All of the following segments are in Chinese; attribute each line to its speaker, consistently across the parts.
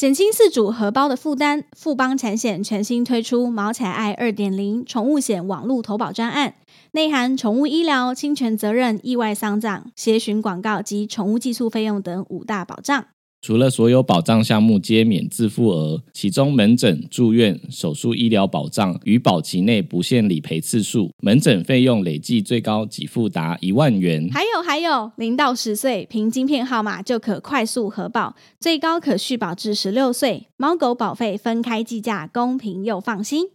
Speaker 1: 减轻饲主荷包的负担，富邦产险全新推出“毛彩爱二点零”宠物险网络投保专案，内含宠物医疗、侵权责任、意外丧葬、协寻广告及宠物寄宿费用等五大保障。
Speaker 2: 除了所有保障项目皆免自付额，其中门诊、住院、手术医疗保障与保期内不限理赔次数，门诊费用累计最高给付达一万元。
Speaker 1: 还有还有，零到十岁凭晶片号码就可快速核保，最高可续保至十六岁。猫狗保费分开计价，公平又放心。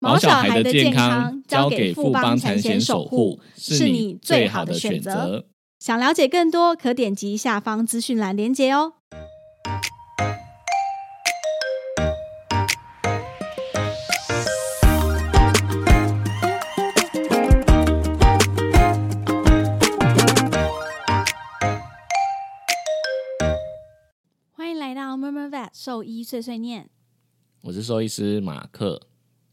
Speaker 2: 毛小孩的健康交给富邦产险守护，是你最好的选择。
Speaker 1: 想了解更多，可点击下方资讯栏链接哦。兽医碎碎念，
Speaker 2: 我是兽医师马克。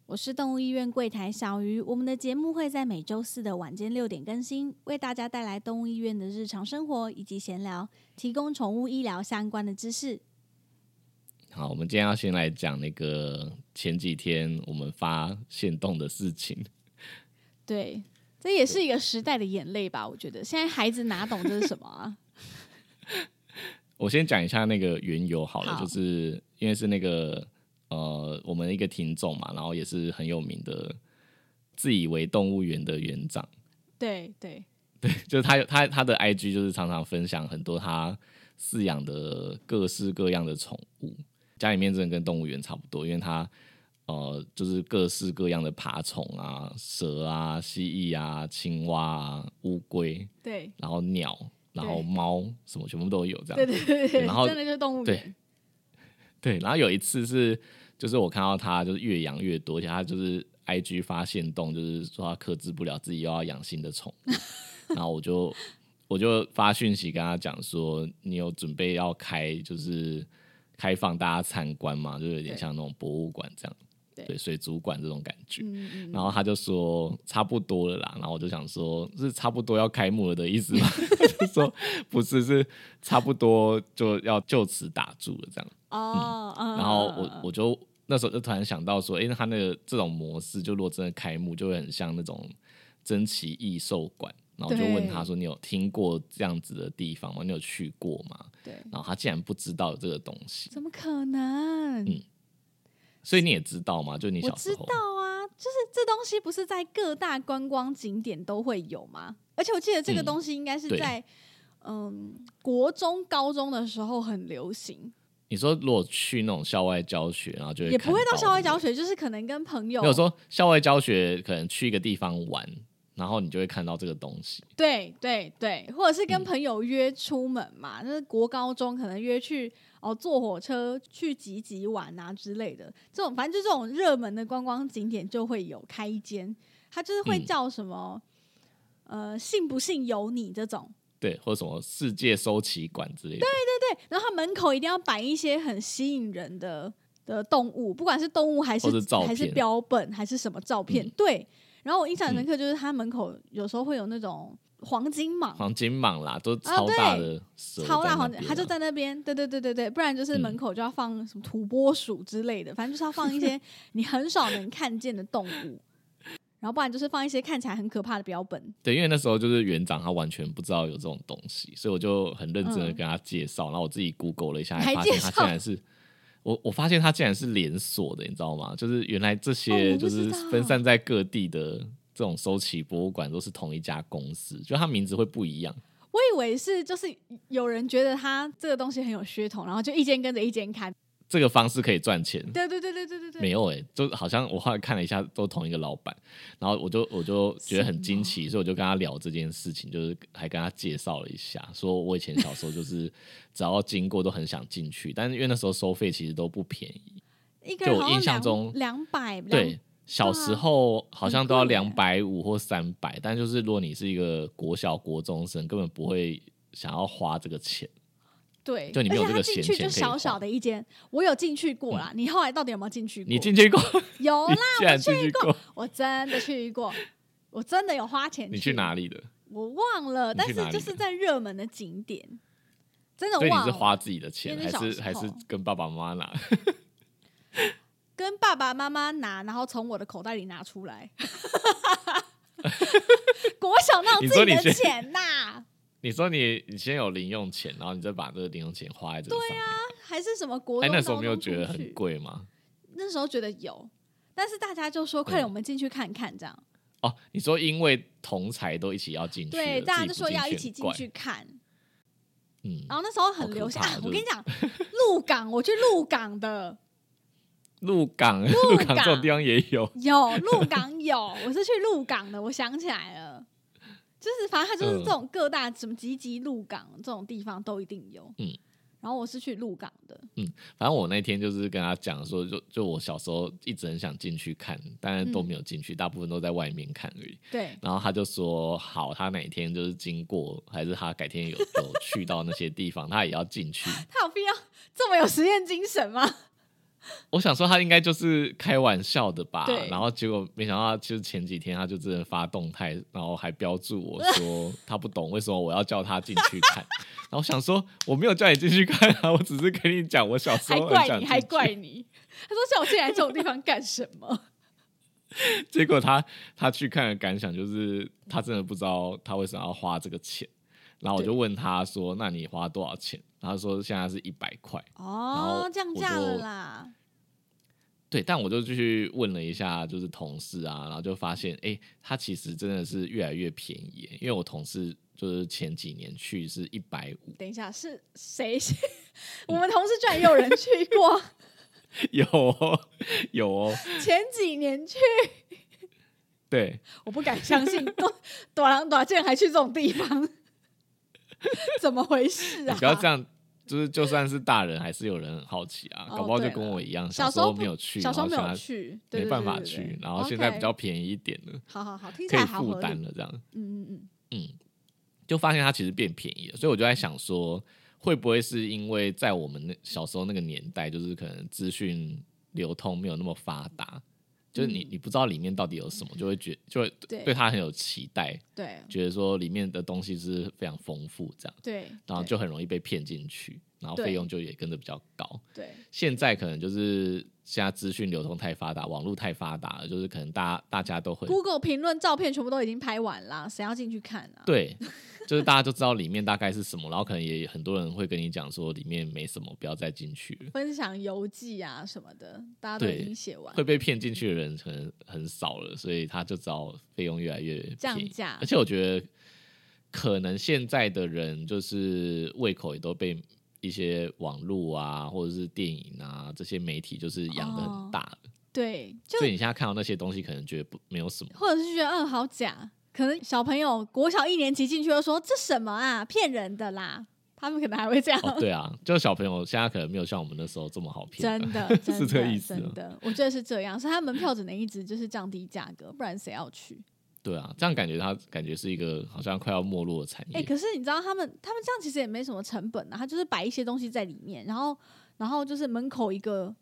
Speaker 1: 我是动物医院柜台小鱼。我们的节目会在每周四的晚间六点更新，为大家带来动物医院的日常生活以及闲聊，提供宠物医疗相关的知识。
Speaker 2: 好，我们今天要先来讲那个前几天我们发现动的事情。
Speaker 1: 对，这也是一个时代的眼泪吧？我觉得现在孩子哪懂这是什么啊？
Speaker 2: 我先讲一下那个缘由好了，
Speaker 1: 好。
Speaker 2: 就是因为是那个呃，我们一个听众嘛，然后也是很有名的，自以为动物园的园长，
Speaker 1: 对 对。
Speaker 2: 就是他有他他的 IG 就是常常分享很多他饲养的各式各样的宠物，家里面真的跟动物园差不多，因为他呃就是各式各样的爬虫啊、蛇啊、蜥蜴啊、青蛙啊、乌龟，
Speaker 1: 对。
Speaker 2: 然后鸟，然后猫什么全部都有这样。
Speaker 1: 对对对对，
Speaker 2: 然后
Speaker 1: 真的就是动物
Speaker 2: 对
Speaker 1: 园。
Speaker 2: 对，然后有一次是，就是我看到他就是越养越多，而且他就是 I G 发现动，就是说他克制不了自己又要养新的宠物，然后我就我就发讯息跟他讲说，你有准备要开就是开放大家参观嘛，就有点像那种博物馆这样，
Speaker 1: 对
Speaker 2: 水族馆这种感觉。
Speaker 1: 嗯嗯，
Speaker 2: 然后他就说差不多了啦，然后我就想说，是差不多要开幕了的意思吗？他 就说不是，是差不多就要就此打住了这样。
Speaker 1: 哦，嗯
Speaker 2: 然后我我就那时候就突然想到说，哎、那他那个这种模式，就如果真的开幕，就会很像那种珍奇异兽馆。然后就问他说：“你有听过这样子的地方吗？你有去过吗
Speaker 1: 对，？”
Speaker 2: 然后他竟然不知道有这个东西，
Speaker 1: 怎么可能？
Speaker 2: 嗯所以你也知道吗？就你
Speaker 1: 我知
Speaker 2: 小时候，
Speaker 1: 道啊，就是这东西不是在各大观光景点都会有吗？而且我记得这个
Speaker 2: 嗯
Speaker 1: 东西应该是在嗯国中、高中的时候很流行，
Speaker 2: 你说如果去那种校外教学，然后就
Speaker 1: 也不会到校外教学，就是可能跟朋友
Speaker 2: 没有说校外教学，可能去一个地方玩，然后你就会看到这个东西。
Speaker 1: 对对对，或者是跟
Speaker 2: 嗯
Speaker 1: 朋友约出门嘛，那是国高中可能约去哦坐火车去集集玩啊之类的，这种反正就这种热门的观光景点就会有开一间，它就是会
Speaker 2: 嗯
Speaker 1: 叫什么、呃信不信由你这种，
Speaker 2: 对，或者什么世界收奇馆之类的。
Speaker 1: 对对，然后它门口一定要摆一些很吸引人的的动物，不管是动物还是还是标本还是什么照片，
Speaker 2: 嗯
Speaker 1: 对。然后我印象很深刻，就是他门口有时候会有那种黄金蟒，
Speaker 2: 黄金蟒啦，都
Speaker 1: 啊
Speaker 2: 超大的蛇、
Speaker 1: 超大黄金，
Speaker 2: 金，
Speaker 1: 它就在那边。对对对对对，不然就是
Speaker 2: 嗯
Speaker 1: 门口就要放什么土拨鼠之类的，反正就是要放一些 你很少能看见的动物。然后不然就是放一些看起来很可怕的标本。
Speaker 2: 对，因为那时候就是园长他完全不知道有这种东西，所以我就很认真的
Speaker 1: 嗯
Speaker 2: 跟他介绍，然后我自己 Google 了一下，发现他竟然是。我我发现它竟然是连锁的，你知道吗？就是原来这
Speaker 1: 哦
Speaker 2: 些就是分散在各地的这种收起博物馆都是同一家公司，就它名字会不一样。
Speaker 1: 我以为是就是有人觉得它这个东西很有噱头，然后就一间跟着一间开。
Speaker 2: 这个方式可以赚钱，
Speaker 1: 对对对对对对对，
Speaker 2: 没有哎、就好像我后来看了一下，都同一个老板，然后我就我就觉得很惊奇，所以我就跟他聊这件事情，就是还跟他介绍了一下，说我以前小时候就是 只要经过都很想进去，但是因为那时候收费其实都不便宜，就我印象中
Speaker 1: 两百，
Speaker 2: 对，小时候好像都要两百五或三百，但就是如果你是一个国小国中生，根本不会想要花这个钱。
Speaker 1: 对，
Speaker 2: 就你没有这个
Speaker 1: 而且它进去就
Speaker 2: 闲钱可以花
Speaker 1: 小小的一间，我有进去过啦。你后来到底有没有进去过？
Speaker 2: 你进去过？
Speaker 1: 有啦，
Speaker 2: 竟然进去过？
Speaker 1: 我真的去过，我真的有花钱。
Speaker 2: 你去哪里的？
Speaker 1: 我忘了，但是就是在热门的景点，真的
Speaker 2: 忘了你是花自己的钱，还
Speaker 1: 是
Speaker 2: 还是跟爸爸妈妈拿？
Speaker 1: 跟爸爸妈妈拿，然后从我的口袋里拿出来。国小那种自己的钱呐、
Speaker 2: 你说你你先有零用钱，然后你再把这个零用钱花在这个上面。
Speaker 1: 还是什么国
Speaker 2: 哎、
Speaker 1: 中、
Speaker 2: 那时候没有觉得很贵吗？
Speaker 1: 那时候觉得有，但是大家就说快点，
Speaker 2: 嗯
Speaker 1: 我们进去看看，这样。
Speaker 2: 哦，你说因为同才都一起要进去了，
Speaker 1: 对，大家就说要一起进去。看。
Speaker 2: 嗯，
Speaker 1: 然后那时候很流行啊，我跟你讲，鹿港，我去鹿港的，
Speaker 2: 鹿港，鹿港这种地方也有。
Speaker 1: 有鹿港有，我是去鹿港的，我想起来了，就是反正它就是
Speaker 2: 嗯
Speaker 1: 这种各大什么集集鹿港这种地方都一定有。
Speaker 2: 嗯，
Speaker 1: 然后我是去鹿港的，嗯
Speaker 2: 反正我那天就是跟他讲说，就就我小时候一直很想进去看，但是都没有进去，大部分都在外面看而已。
Speaker 1: 对，
Speaker 2: 然后他就说好，他哪天就是经过，还是他改天有有去到那些地方，他也要进去。
Speaker 1: 他有必要这么有实验精神吗？
Speaker 2: 我想说他应该就是开玩笑的吧，然后结果没想到，其实前几天他就真的发动态，然后还标注我 说他不懂为什么我要叫他进去看。然后我想说我没有叫你进去看啊，我只是跟你讲我小时候很想
Speaker 1: 怪你，还怪你。他说叫我进来这种地方干什么？
Speaker 2: 结果他他去看的感想就是他真的不知道他为什么要花这个钱。然后我就
Speaker 1: 对
Speaker 2: 问他说：“那你花多少钱？”他说：“现在是一百块。”
Speaker 1: 哦，降
Speaker 2: 我
Speaker 1: 价了啦。
Speaker 2: 对，但我就继续问了一下，就是同事啊，然后就发现，哎，他其实真的是越来越便宜，因为我同事就是前几年去是一百五，
Speaker 1: 等一下，是谁？我们同事居然也有人去过，
Speaker 2: 有哦有哦，
Speaker 1: 前几年去，
Speaker 2: 对，
Speaker 1: 我不敢相信，多短郎短竟然还去这种地方，怎么回事
Speaker 2: 你
Speaker 1: 啊？
Speaker 2: 不要这样，就是就算是大人，还是有人很好奇啊，
Speaker 1: 哦
Speaker 2: 搞不好就跟我一样，
Speaker 1: 小时候不
Speaker 2: 没有去，
Speaker 1: 小时候没有去，对
Speaker 2: 没办法。去然后现在比较便宜一点了，
Speaker 1: 好好好，
Speaker 2: 可以。负担了，这样，
Speaker 1: 嗯嗯嗯，
Speaker 2: 嗯，就发现它其实变便宜了，所以我就在想说，会不会是因为在我们那小时候那个年代，就是可能资讯流通没有那么发达，就是你
Speaker 1: 嗯
Speaker 2: 你不知道里面到底有什么，就会觉就会
Speaker 1: 对
Speaker 2: 对它很有期待，
Speaker 1: 对
Speaker 2: 觉得说里面的东西是非常丰富这样，
Speaker 1: 对，
Speaker 2: 然后就很容易被骗进去，然后费用就也跟着比较高。
Speaker 1: 对
Speaker 2: 现在可能就是现在资讯流通太发达，网络太发达了，就是可能大家大家都会
Speaker 1: Google 评论照片全部都已经拍完啦，谁要进去看啊？
Speaker 2: 对，就是大家就知道里面大概是什么，然后可能也很多人会跟你讲说里面没什么，不要再进去。
Speaker 1: 分享游记啊什么的，大家都已经写完
Speaker 2: 会。被骗进去的人可能很少了，所以他就知道费用越来越便宜
Speaker 1: 降价
Speaker 2: 而且我觉得可能现在的人就是胃口也都被一些网络啊或者是电影啊这些媒体就是养的
Speaker 1: 哦
Speaker 2: 很大了，
Speaker 1: 对，就
Speaker 2: 所以你现在看到那些东西，可能觉得不没有什么。
Speaker 1: 或者是觉得嗯好假，可能小朋友国小一年级进去就说这什么啊，骗人的啦，他们可能还会这样。
Speaker 2: 哦，对啊，就小朋友现在可能没有像我们那时候这么好骗。
Speaker 1: 真的，真
Speaker 2: 是这个意思啊
Speaker 1: 真的，我觉得是这样，所以他门票只能一直就是降低价格，不然谁要去？
Speaker 2: 对啊，这样感觉他感觉是一个好像快要没落的产业。
Speaker 1: 哎、可是你知道他们他们这样其实也没什么成本啊，他就是摆一些东西在里面，然后然后就是门口一个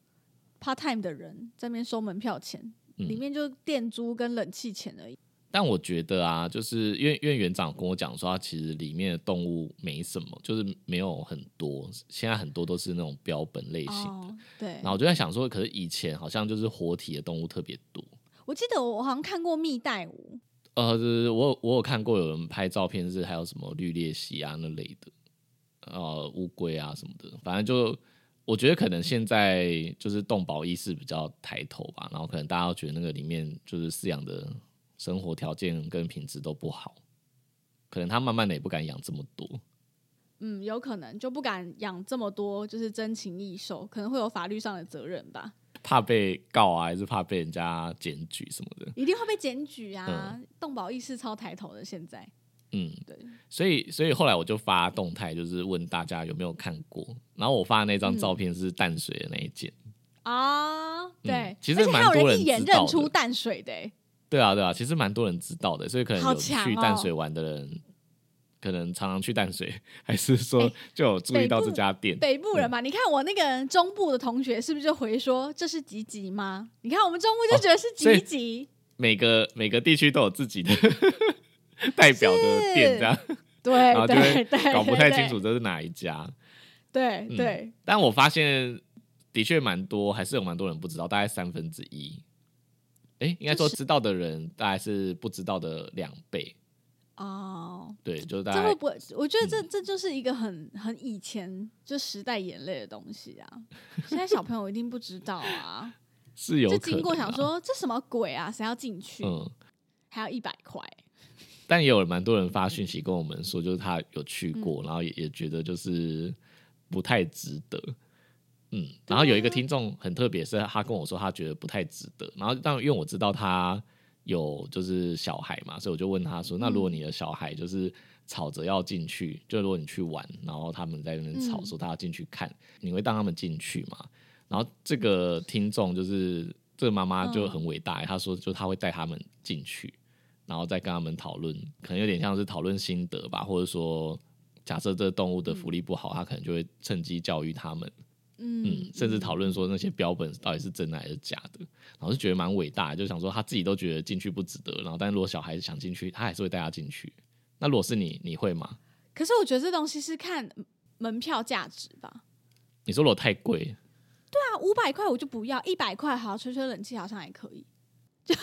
Speaker 1: part time 的人在那边收门票钱，
Speaker 2: 嗯
Speaker 1: 里面就店租跟冷气钱而已。
Speaker 2: 但我觉得啊，就是因为因为园长跟我讲说，他其实里面的动物没什么，就是没有很多，现在很多都是那种标本类型的。
Speaker 1: 哦，对
Speaker 2: 然。后我就在想说，可是以前好像就是活体的动物特别多。
Speaker 1: 我记得我好像看过蜜袋鼯，
Speaker 2: 呃，就是我有我有看过有人拍照片，是还有什么绿鬣蜥啊那类的，呃，乌龟啊什么的，反正就我觉得可能现在就是动保意识比较抬头吧，然后可能大家都觉得那个里面就是饲养的生活条件跟品质都不好，可能他慢慢的也不敢养这么多。
Speaker 1: 嗯，有可能就不敢养这么多，就是珍禽异兽，可能会有法律上的责任吧，
Speaker 2: 怕被告啊，还是怕被人家检举什么的？
Speaker 1: 一定会被检举啊。动保意识超抬头的，现在
Speaker 2: 嗯，
Speaker 1: 对，
Speaker 2: 所以所以后来我就发动态，就是问大家有没有看过。然后我发的那张照片是淡水的那一件。
Speaker 1: 啊，对，
Speaker 2: 嗯其实蛮多人
Speaker 1: 人一眼认出淡水的、欸，
Speaker 2: 对啊，对啊，其实蛮多人知道的，所以可能有去淡水玩的人，可能常常去淡水，还是说
Speaker 1: 哎
Speaker 2: 就有注意到这家店。
Speaker 1: 北部人嘛，你看我那个中部的同学是不是就回说这是吉吉吗？你看我们中部就觉得是吉吉，
Speaker 2: 每个每个地区都有自己的 代表的店，这样，
Speaker 1: 对
Speaker 2: 然后就会
Speaker 1: 对对，
Speaker 2: 搞不太清楚。这是哪一家。嗯
Speaker 1: 对对，
Speaker 2: 但我发现的确蛮多，还是有蛮多人不知道，大概三分之一。哎，应该说知道的人大概是不知道的两倍。
Speaker 1: 哦，
Speaker 2: 对，就是大概
Speaker 1: 这会不会？我觉得这这就是一个很很以前就时代眼泪的东西啊。现在小朋友一定不知道啊，
Speaker 2: 是有
Speaker 1: 就经过想
Speaker 2: 啊，
Speaker 1: 说这什么鬼啊，谁要进去？
Speaker 2: 嗯，
Speaker 1: 还要一百块，
Speaker 2: 但也有蛮多人发讯息跟我们说，就是他有去过，然后也也觉得就是不太值得。嗯，然后有一个听众很特别，是他跟我说他觉得不太值得。然后，但因为我知道他有就是小孩嘛，所以我就问他说：“那如果你的小孩就是吵着要进去，就如果你去玩，然后他们在那边吵
Speaker 1: 嗯
Speaker 2: 说他要进去看，你会让他们进去吗？”然后这个听众就是这个妈妈就很伟大，她说就她会带他们进去，然后再跟他们讨论，可能有点像是讨论心得吧，或者说假设这个动物的福利不好，她可能就会趁机教育他们。
Speaker 1: 嗯
Speaker 2: 嗯，甚至讨论说那些标本到底是真的还是假的，然后就觉得蛮伟大的，就想说他自己都觉得进去不值得，然后但如果小孩子想进去，他还是会带他进去。那如果是你，你会吗？
Speaker 1: 可是我觉得这东西是看门票价值吧。
Speaker 2: 你说如果太贵，
Speaker 1: 对啊，五百块我就不要，一百块好吹吹冷气好像还可以。就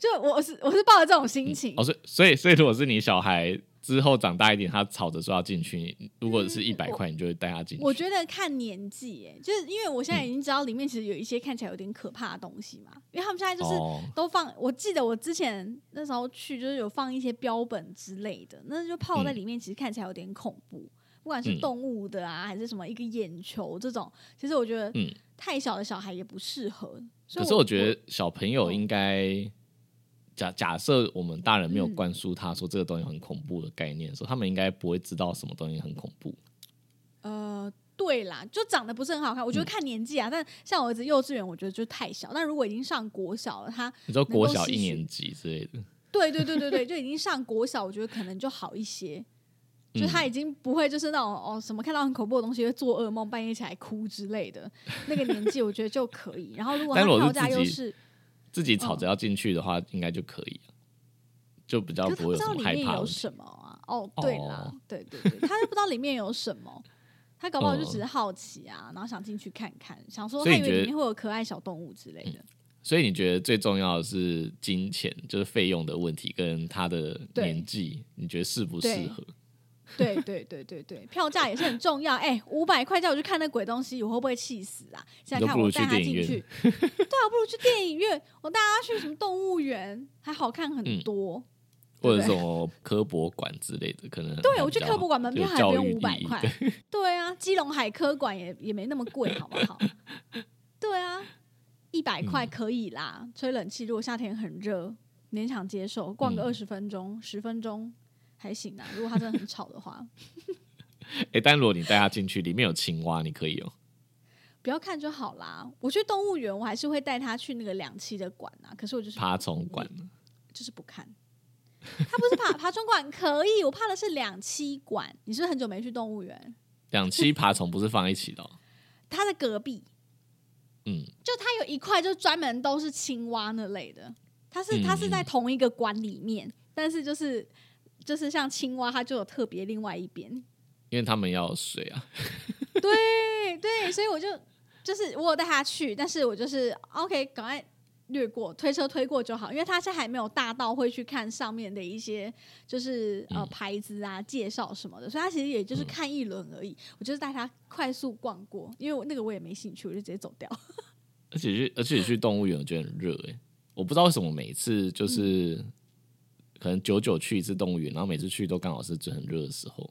Speaker 1: 就我是我是抱着这种心情，
Speaker 2: 哦，所以所以所以如果是你小孩之后长大一点，他吵着说要进去，如果是一百块，你就会带他进去。
Speaker 1: 我觉得看年纪，哎，就是因为我现在已经知道里面其实有一些看起来有点可怕的东西嘛，因为他们现在就是
Speaker 2: 哦，
Speaker 1: 都放，我记得我之前那时候去就是有放一些标本之类的，那就泡在里面，其实看起来有点恐怖，不管是
Speaker 2: 嗯。
Speaker 1: 动物的啊，还是什么一个眼球这种，其实我觉得
Speaker 2: 嗯。
Speaker 1: 太小的小孩也不适合。
Speaker 2: 可是我觉得小朋友
Speaker 1: 嗯。
Speaker 2: 应该假假设我们大人没有
Speaker 1: 嗯
Speaker 2: 灌输他说这个东西很恐怖的概念的时候，他们应该不会知道什么东西很恐怖。
Speaker 1: 呃，对啦，就长得不是很好看，我觉得看年纪啊。但像我儿子幼稚园，我觉得就太小。但如果已经上国小了，他
Speaker 2: 你说
Speaker 1: 能够
Speaker 2: 国小一年级之类的，
Speaker 1: 对对对对对，就已经上国小，我觉得可能就好一些。就他已经不会就是那种哦什么看到很恐怖的东西会做噩梦，半夜起来哭之类的那个年纪，我觉得就可以。然后如果他票价又是，
Speaker 2: 自己吵着要进去的话，应该就可以了，就比较不会有什么
Speaker 1: 不知道里面。有什么啊？哦，对啦，
Speaker 2: 哦
Speaker 1: 对对对，他就不知道里面有什么。他搞不好就
Speaker 2: 嗯
Speaker 1: 只是好奇啊，然后想进去看看，想说他以为里面会有可爱小动物之类的。
Speaker 2: 所以你觉得最重要的是金钱，就是费用的问题，跟他的年纪，你觉得适不适合？
Speaker 1: 对对对对对，票价也是很重要。哎、五百块叫我去看那鬼东西，我会不会气死啊？现在看我带他进去，对啊，我不如去电影院，我带他去什么动物园，还好看很
Speaker 2: 嗯
Speaker 1: 多。
Speaker 2: 或者什么科博馆之类的，可能
Speaker 1: 对，我去科博馆门票还不用五百块。对啊，基隆海科馆也也没那么贵，好不好？对啊，一百块
Speaker 2: 嗯
Speaker 1: 可以啦。吹冷气，如果夏天很热，勉强接受，逛个
Speaker 2: 嗯
Speaker 1: 二十分钟、十分钟还行啊。如果它真的很吵的话，
Speaker 2: 哎、但如果你带他进去，里面有青蛙，你可以哦、
Speaker 1: 不要看就好啦。我去动物园，我还是会带他去那个两栖的馆啊。可是我就是
Speaker 2: 爬虫馆。
Speaker 1: 就是不看。他不是爬 爬虫馆可以，我怕的是两栖馆。你是不是很久没去动物园？
Speaker 2: 两栖爬虫不是放一起的、哦，
Speaker 1: 它的隔壁，
Speaker 2: 嗯，
Speaker 1: 就它有一块就专门都是青蛙那类的。它是
Speaker 2: 嗯
Speaker 1: 它是在同一个馆里面，但是就是就是像青蛙，它就有特别另外一边。
Speaker 2: 因为他们要水啊。
Speaker 1: 对对，所以我就就是我有带他去，但是我就是 OK，赶快略过，推车推过就好，因为他现在还没有大到会去看上面的一些就是呃
Speaker 2: 嗯
Speaker 1: 牌子啊、介绍什么的，所以他其实也就是
Speaker 2: 嗯
Speaker 1: 看一轮而已。我就是带他快速逛过，因为我那个我也没兴趣，我就直接走掉。
Speaker 2: 而且去而且去动物园，我觉得很热哎、我不知道为什么每次就是、可能久久去一次动物园，然后每次去都刚好是最很热的时候。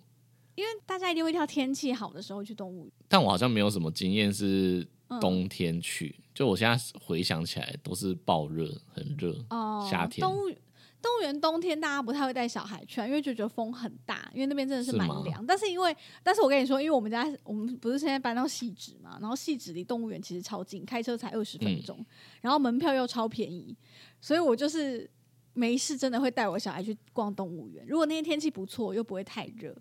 Speaker 1: 因为大家一定会挑天气好的时候去动物园。
Speaker 2: 但我好像没有什么经验是
Speaker 1: 嗯
Speaker 2: 冬天去，就我现在回想起来都是爆热，很热。
Speaker 1: 哦，
Speaker 2: 夏天
Speaker 1: 动物动物园冬天大家不太会带小孩去啊，因为就觉得风很大，因为那边真的是蛮凉。但是因为，但是我跟你说，因为我们家我们不是现在搬到细致嘛，然后细致离动物园其实超近，开车才二十分
Speaker 2: 嗯
Speaker 1: 钟，然后门票又超便宜，所以我就是没事真的会带我小孩去逛动物园。如果那天天气不错，又不会太热，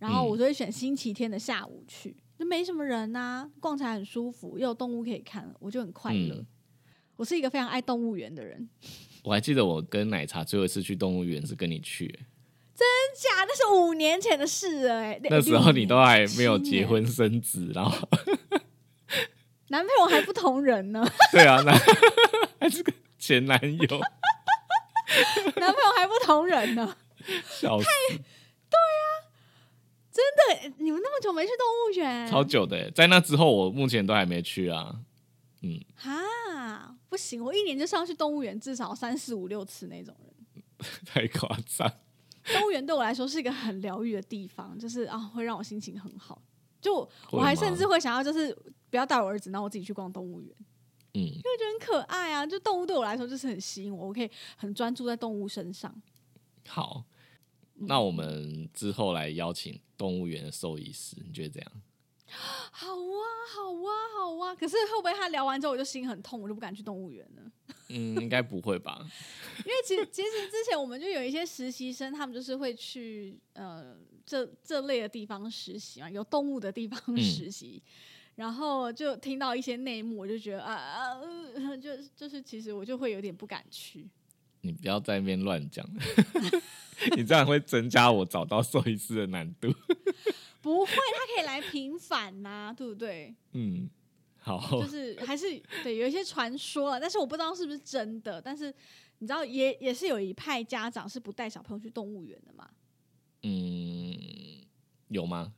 Speaker 1: 然后
Speaker 2: 嗯。
Speaker 1: 我就会选星期天的下午去，就没什么人呐、逛起来很舒服，又有动物可以看，我就很快乐。
Speaker 2: 嗯。
Speaker 1: 我是一个非常爱动物园的人。
Speaker 2: 我还记得我跟奶茶最后一次去动物园是跟你去、欸
Speaker 1: 假？那是五年前的事了哎、
Speaker 2: 那时候你都还没有结婚生子，然后
Speaker 1: 男朋友还不同人呢，
Speaker 2: 对啊，那 还是个前男友，
Speaker 1: 男朋友还不同人呢。
Speaker 2: 笑死，
Speaker 1: 对，你们那么久没去动物园，
Speaker 2: 超久的欸。在那之后，我目前都还没去啊。
Speaker 1: 嗯哈，不行，我一年就是要去动物园至少三四五六次那种人。
Speaker 2: 太夸张。
Speaker 1: 动物园对我来说是一个很疗愈的地方，就是啊，会让我心情很好。就我我还甚至会想要，就是不要带我儿子，然后我自己去逛动物园，
Speaker 2: 嗯，
Speaker 1: 因为觉得很可爱啊。就动物对我来说就是很吸引我，我可以很专注在动物身上。
Speaker 2: 好，
Speaker 1: 嗯
Speaker 2: 那我们之后来邀请动物园的兽医师，你觉得怎样？
Speaker 1: 好啊，好啊，好啊！可是会不会他聊完之后我就心很痛，我就不敢去动物园了？
Speaker 2: 嗯，应该不会吧？
Speaker 1: 因为其实其实之前我们就有一些实习生，他们就是会去呃这这类的地方实习嘛，有动物的地方
Speaker 2: 嗯
Speaker 1: 实习，然后就听到一些内幕，我就觉得啊啊，呃 就就是其实我就会有点不敢去。
Speaker 2: 你不要在那边乱讲，你这样会增加我找到兽医师的难度。
Speaker 1: 不会，他可以来平反呐、对不对？
Speaker 2: 嗯，好，
Speaker 1: 就是还是对有一些传说了，但是我不知道是不是真的。但是你知道也也是有一派家长是不带小朋友去动物园的嘛？
Speaker 2: 嗯，有吗？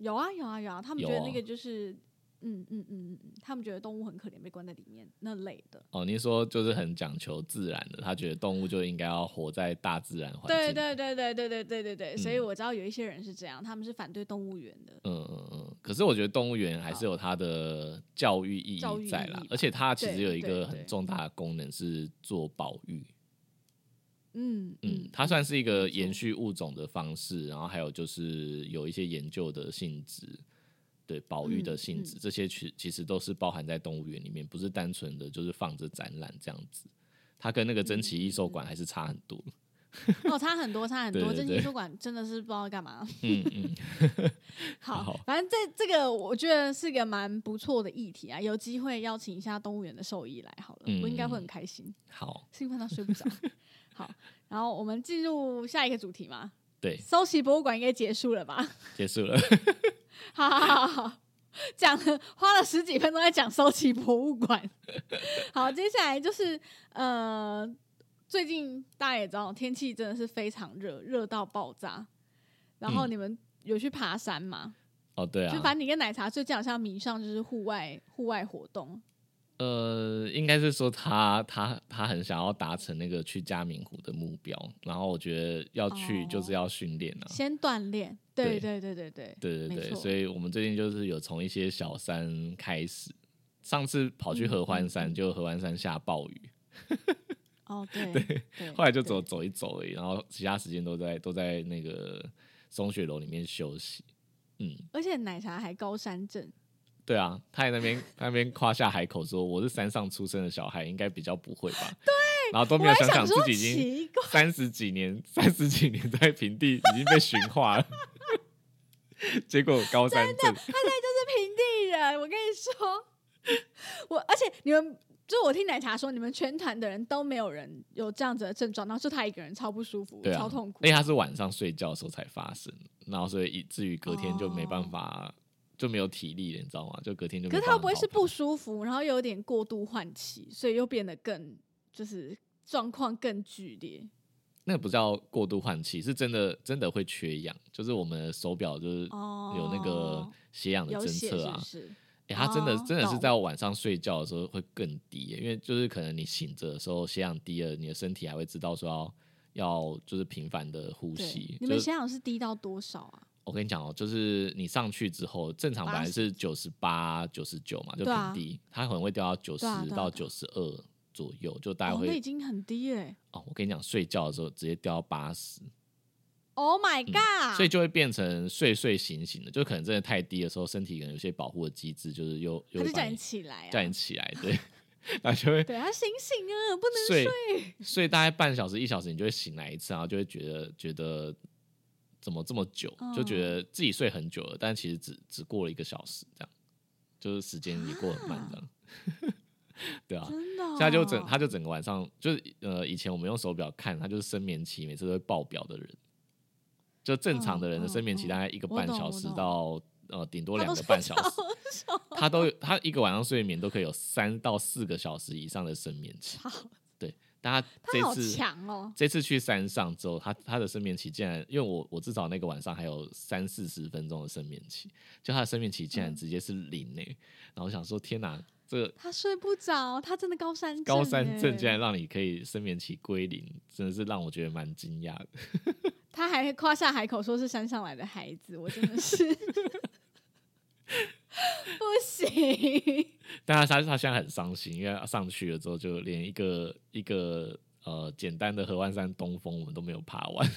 Speaker 1: 有啊有啊有啊，他们觉得那个就是，嗯嗯嗯嗯嗯，他们觉得动物很可怜，被关在里面那类的。
Speaker 2: 哦，你说就是很讲求自然的，他觉得动物就应该要活在大自然环境。
Speaker 1: 对对对对对对对对对，所以
Speaker 2: 嗯
Speaker 1: 我知道有一些人是这样，他们是反对动物园的。
Speaker 2: 嗯嗯嗯，可是我觉得动物园还是有它的教育意义在啦而且它其实有一个很重大的功能是做保育。
Speaker 1: 嗯
Speaker 2: 嗯，它算是一个延续物种的方式，然后还有就是有一些研究的性质，对保育的
Speaker 1: 嗯
Speaker 2: 性质，这些其其实都是包含在动物园里面，不是单纯的就是放着展览这样子。它跟那个珍奇异兽馆还是差很多。
Speaker 1: 哦，差很多，差很多。
Speaker 2: 对对对
Speaker 1: 这艺术馆真的是不知道干嘛。
Speaker 2: 嗯嗯，
Speaker 1: 好，
Speaker 2: 好
Speaker 1: 反正这这个我觉得是个蛮不错的议题啊，有机会邀请一下动物园的兽医来好了，我应该会很开心，
Speaker 2: 好，
Speaker 1: 兴奋到睡不着。好，然后我们进入下一个主题嘛，
Speaker 2: 对，
Speaker 1: 搜奇博物馆应该结束了吧？
Speaker 2: 结束了。
Speaker 1: 好好好好，讲了花了十几分钟在讲收集博物馆。好，接下来就是呃，最近大家也知道，天气真的是非常热，热到爆炸。然后
Speaker 2: 嗯
Speaker 1: 你们有去爬山吗？
Speaker 2: 哦，对啊，
Speaker 1: 就反正你跟奶茶最近好像迷上就是户外户外活动。
Speaker 2: 呃，应该是说他他他很想要达成那个去嘉明湖的目标，然后我觉得要去就是要训练啊。
Speaker 1: 先锻炼，对
Speaker 2: 对
Speaker 1: 对对对对
Speaker 2: 对对所以我们最近就是有从一些小山开始。上次跑去合欢山，就合欢山下暴雨，
Speaker 1: 哦对对，
Speaker 2: 后来就走走一走而已，然后其他时间都在都在那个松雪楼里面休息。嗯，
Speaker 1: 而且奶茶还高山症，
Speaker 2: 对啊，他在那边 那边夸下海口说我是山上出生的小孩，应该比较不会吧？对，然后都没有想想
Speaker 1: 说
Speaker 2: 自己已经，三十几年，三十几年在平地已经被驯化了，结果高山症，
Speaker 1: 他现在就是平地人。我跟你说，我而且你们就我听奶茶说，你们全团的人都没有人有这样子的症状，然后就他一个人超不舒服，
Speaker 2: 啊，
Speaker 1: 超痛苦
Speaker 2: 因为。他是晚上睡觉的时候才发生，然后所以以至于隔天就没办法，就没有体力了，你知道吗？就隔天就
Speaker 1: 可是他不会是不舒服，然后又有点过度换气，所以又变得更就是状况更剧烈？
Speaker 2: 那个不叫过度换气，是真的真的会缺氧，就是我们的手表就是
Speaker 1: 哦，
Speaker 2: 有那个血氧的侦测啊
Speaker 1: 不，是？
Speaker 2: 欸，他真的、
Speaker 1: 哦
Speaker 2: 真的是
Speaker 1: 懂
Speaker 2: 在晚上睡觉的时候会更低，因为就是可能你醒着的时候血氧低了，你的身体还会知道说要要就是频繁的呼吸。，
Speaker 1: 你们
Speaker 2: 就是
Speaker 1: 想想是低到多少啊？
Speaker 2: 我跟你讲哦，就是你上去之后，正常本来是九十八、九十九嘛，就很低，它可能会掉到九十到九十二左右，就大概
Speaker 1: 哦，那已
Speaker 2: 会
Speaker 1: 经很低嘞。
Speaker 2: 哦我跟你讲，睡觉的时候直接掉到八十
Speaker 1: ，Oh my god！
Speaker 2: 嗯所以就会变成睡睡醒醒的，就可能真的太低的时候，身体可能有些保护的机制，就是又又会把你
Speaker 1: 他就叫你起来啊，
Speaker 2: 叫你起来，对，然后就会
Speaker 1: 对他醒醒啊，不能
Speaker 2: 睡
Speaker 1: 睡。
Speaker 2: 睡大概半小时一小时，你就会醒来一次，然后就会觉得觉得怎么这么久，就觉得自己睡很久了，但其实只只过了一个小时，这样。就是时间也过很慢，这样。对啊，
Speaker 1: 真的哦、
Speaker 2: 所以他就整他就整个晚上就是呃，以前我们用手表看，他就是生眠期每次都会爆表的人。就正常的人的
Speaker 1: 嗯
Speaker 2: 生眠期
Speaker 1: 嗯。
Speaker 2: 大概一个半小时到呃顶多两个半小时，他都他一个晚上睡眠都可以有三到四个小时以上的生眠期。他
Speaker 1: 他好
Speaker 2: 这次
Speaker 1: 强哦，
Speaker 2: 这次去山上之后，他他的生眠期竟然，因为我我至少那个晚上还有三四十分钟的生眠期，就他的生眠期竟然直接是零呢、然后我想说，天哪，这个
Speaker 1: 他睡不着，他真的高山症
Speaker 2: 高山症
Speaker 1: 欸
Speaker 2: 竟然让你可以生眠期归零，真的是让我觉得蛮惊讶的。
Speaker 1: 他还夸下海口说是山上来的孩子，我真的是 不行。
Speaker 2: 但他他他现在很伤心，因为他上去了之后，就连一个一个呃简单的合欢山东峰我们都没有爬完，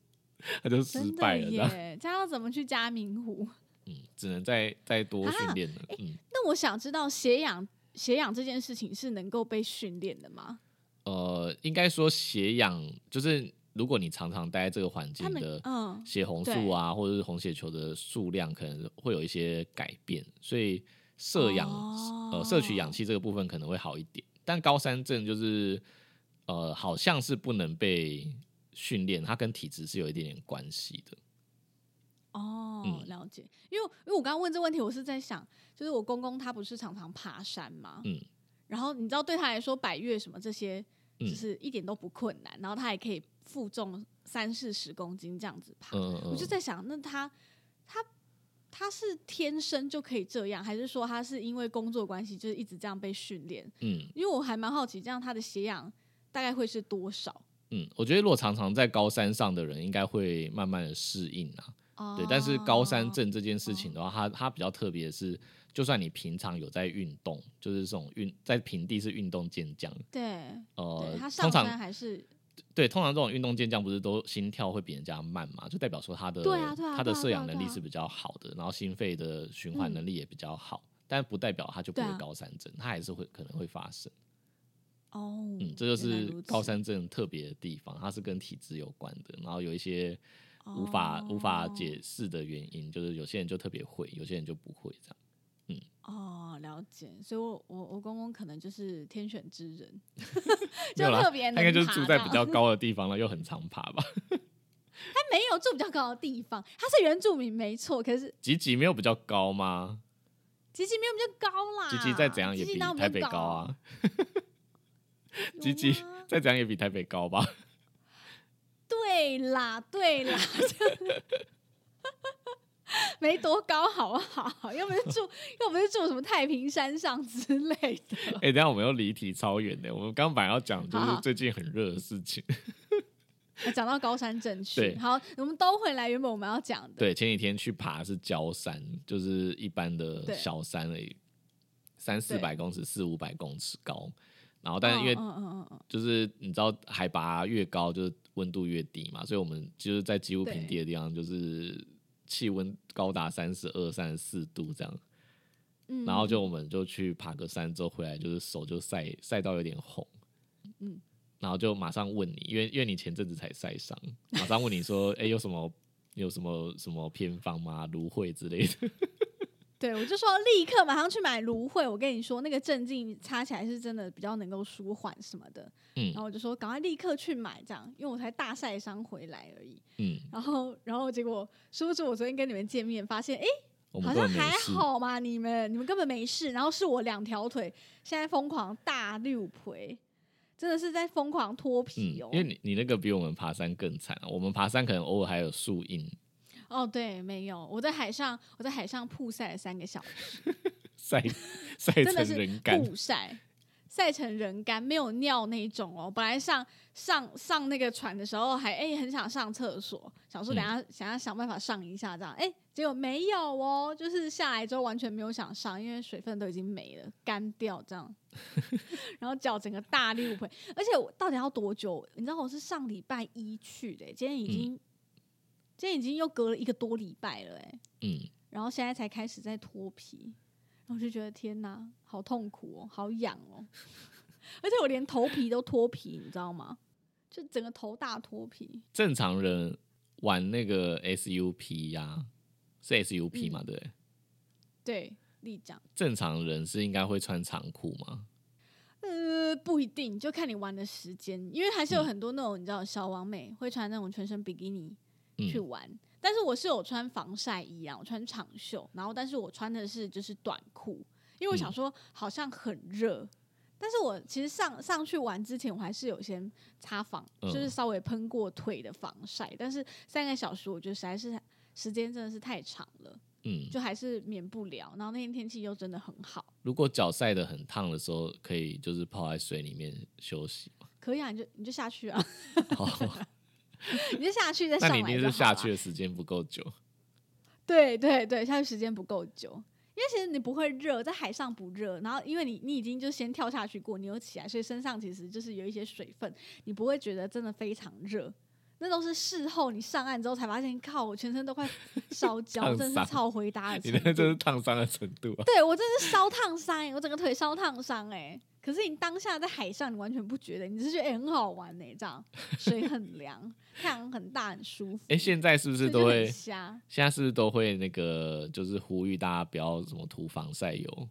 Speaker 2: 他就失败了，这样
Speaker 1: 耶！他要怎么去嘉明湖？
Speaker 2: 嗯，只能再再多
Speaker 1: 啊
Speaker 2: 训练了。嗯，
Speaker 1: 那我想知道血氧血氧这件事情是能够被训练的吗？
Speaker 2: 呃，应该说血氧就是如果你常常待在这个环境的
Speaker 1: 嗯
Speaker 2: 血红素啊，或者是红血球的数量可能会有一些改变，所以摄氧、
Speaker 1: 哦
Speaker 2: 呃摄取氧气这个部分可能会好一点。但高山症就是呃好像是不能被训练，它跟体质是有一点点关系的。
Speaker 1: 哦，
Speaker 2: 嗯
Speaker 1: 了解。因为因为我刚刚问这问题，我是在想，就是我公公他不是常常爬山吗？
Speaker 2: 嗯，
Speaker 1: 然后你知道对他来说，百越什么这些，
Speaker 2: 嗯
Speaker 1: 就是一点都不困难，然后他还可以负重三四十公斤这样子爬。
Speaker 2: 嗯嗯
Speaker 1: 我就在想，那他他他是天生就可以这样，还是说他是因为工作关系，就是一直这样被训练？
Speaker 2: 嗯
Speaker 1: 因为我还蛮好奇，这样他的血氧大概会是多少？
Speaker 2: 嗯，我觉得如果常常在高山上的人，应该会慢慢的适应啊。
Speaker 1: 哦
Speaker 2: 对，但是高山症这件事情的话，它它比较特别的是，就算你平常有在运动，就是这种运在平地是运动健将，
Speaker 1: 对，
Speaker 2: 呃
Speaker 1: 对，他，上山还是
Speaker 2: 对，通常这种运动健将不是都心跳会比人家慢嘛，就代表说他的
Speaker 1: 对啊对啊
Speaker 2: 他的摄氧能力是比较好的，然后心肺的循环能力也比较好，但不代表他就不会高山症，他还是会可能会发生。
Speaker 1: 哦，
Speaker 2: 嗯，这就是高山症特别的地方，它是跟体质有关的，然后有一些无法、无法
Speaker 1: 哦。
Speaker 2: 解释的原因，就是有些人就特别会，有些人就不会这样。
Speaker 1: 哦，了解，所以我我我公公可能就是天选之人，就特别
Speaker 2: 他应该就是住在比较 高的地方了，又很常爬吧。
Speaker 1: 他没有住比较高的地方，他是原住民没错，可是
Speaker 2: 吉吉没有比较高吗？
Speaker 1: 吉吉没有比较高啦，
Speaker 2: 吉吉再怎样也比台北高啊，吉吉再怎样也比台北高吧。
Speaker 1: 对啦，对啦，没多高，好不好？又不是住，又不是住什么太平山上之类的。
Speaker 2: 哎、等下我们又离题超远的。我们刚本来要讲就是最近很热的事情。
Speaker 1: 讲到高山镇区，
Speaker 2: 对
Speaker 1: 好，我们都回来原本我们要讲的。
Speaker 2: 对，前几天去爬是焦山，就是一般的
Speaker 1: 对
Speaker 2: 小山而已，三四百公尺、四五百公尺高。然后，但是因为
Speaker 1: 嗯嗯嗯嗯
Speaker 2: 就是你知道海拔越高，就是温度越低嘛，所以我们就是在几乎平地的地方，就是气温高达三十二、三十四度这样。
Speaker 1: 嗯，
Speaker 2: 然后就我们就去爬个山之后回来，就是手就晒晒到有点红，
Speaker 1: 嗯，
Speaker 2: 然后就马上问你，因为因为你前阵子才晒伤，马上问你说，哎、有什么有什么什么偏方吗？芦荟之类的，
Speaker 1: 对，我就说立刻马上去买芦荟。我跟你说，那个镇静擦起来是真的比较能够舒缓什么的。
Speaker 2: 嗯
Speaker 1: 然后我就说赶快立刻去买，这样，因为我才大晒伤回来而已。
Speaker 2: 嗯，
Speaker 1: 然后，然后结果殊不知我昨天跟你们见面，发现哎，
Speaker 2: 我们根
Speaker 1: 好像还好嘛，你们你们根本没事。然后是我两条腿现在疯狂大六腿，真的是在疯狂脱
Speaker 2: 嗯
Speaker 1: 皮哦。，
Speaker 2: 因为你你那个比我们爬山更惨、啊，我们爬山可能偶尔还有树荫
Speaker 1: 哦，对，没有，我在海上，我在海上曝晒了三个小时。
Speaker 2: 晒晒
Speaker 1: 真的是
Speaker 2: 成人干，
Speaker 1: 曝晒，晒成人干，没有尿那一种哦。本来上上上那个船的时候还哎、很想上厕所，想说等下、想要想办法上一下这样，哎、结果没有哦，就是下来之后完全没有想上，因为水分都已经没了，干掉这样。然后脚整个大六回，而且我到底要多久？你知道我是上礼拜一去的、今天已经、今天已经又隔了一个多礼拜了、哎。
Speaker 2: 嗯，
Speaker 1: 然后现在才开始在脱皮，然后我就觉得天哪，好痛苦哦，好痒哦，而且我连头皮都脱皮，你知道吗？就整个头大脱皮。
Speaker 2: 正常人玩那个 SUP 呀、是 SUP 嘛，对不对？
Speaker 1: 对，立桨，
Speaker 2: 正常人是应该会穿长裤吗？
Speaker 1: 呃不一定，就看你玩的时间，因为还是有很多那种你知道小王美会穿那种全身比基尼去玩，但是我是有穿防晒衣啊，我穿长袖，然后但是我穿的是就是短裤，因为我想说好像很热，但是我其实上上去玩之前，我还是有先擦防，就是稍微喷过腿的防晒，但是三个小时我觉得实在是时间真的是太长了。嗯，就还是免不了。然后那天天气又真的很好。
Speaker 2: 如果脚晒得很烫的时候，可以就是泡在水里面休息吗？
Speaker 1: 可以啊，你就你就下去啊。你就下去再上来。
Speaker 2: 那你一定是下去的时间不够久。
Speaker 1: 对对对，下去时间不够久，因为其实你不会热，在海上不热。然后因为你你已经就先跳下去过，你又起来，所以身上其实就是有一些水分，你不会觉得真的非常热。那都是事后你上岸之后才发现，靠，我全身都快烧焦，真是超回答的。
Speaker 2: 你那这是烫伤的程度啊？
Speaker 1: 对我真是烧烫伤，我整个腿烧烫伤哎。可是你当下在海上，你完全不觉得，你只是觉得哎很好玩呢，这样水很凉，太阳很大，很舒服。
Speaker 2: 哎，现在是不是都会？现在是不是都会那个，就是呼吁大家不要什么涂防晒油，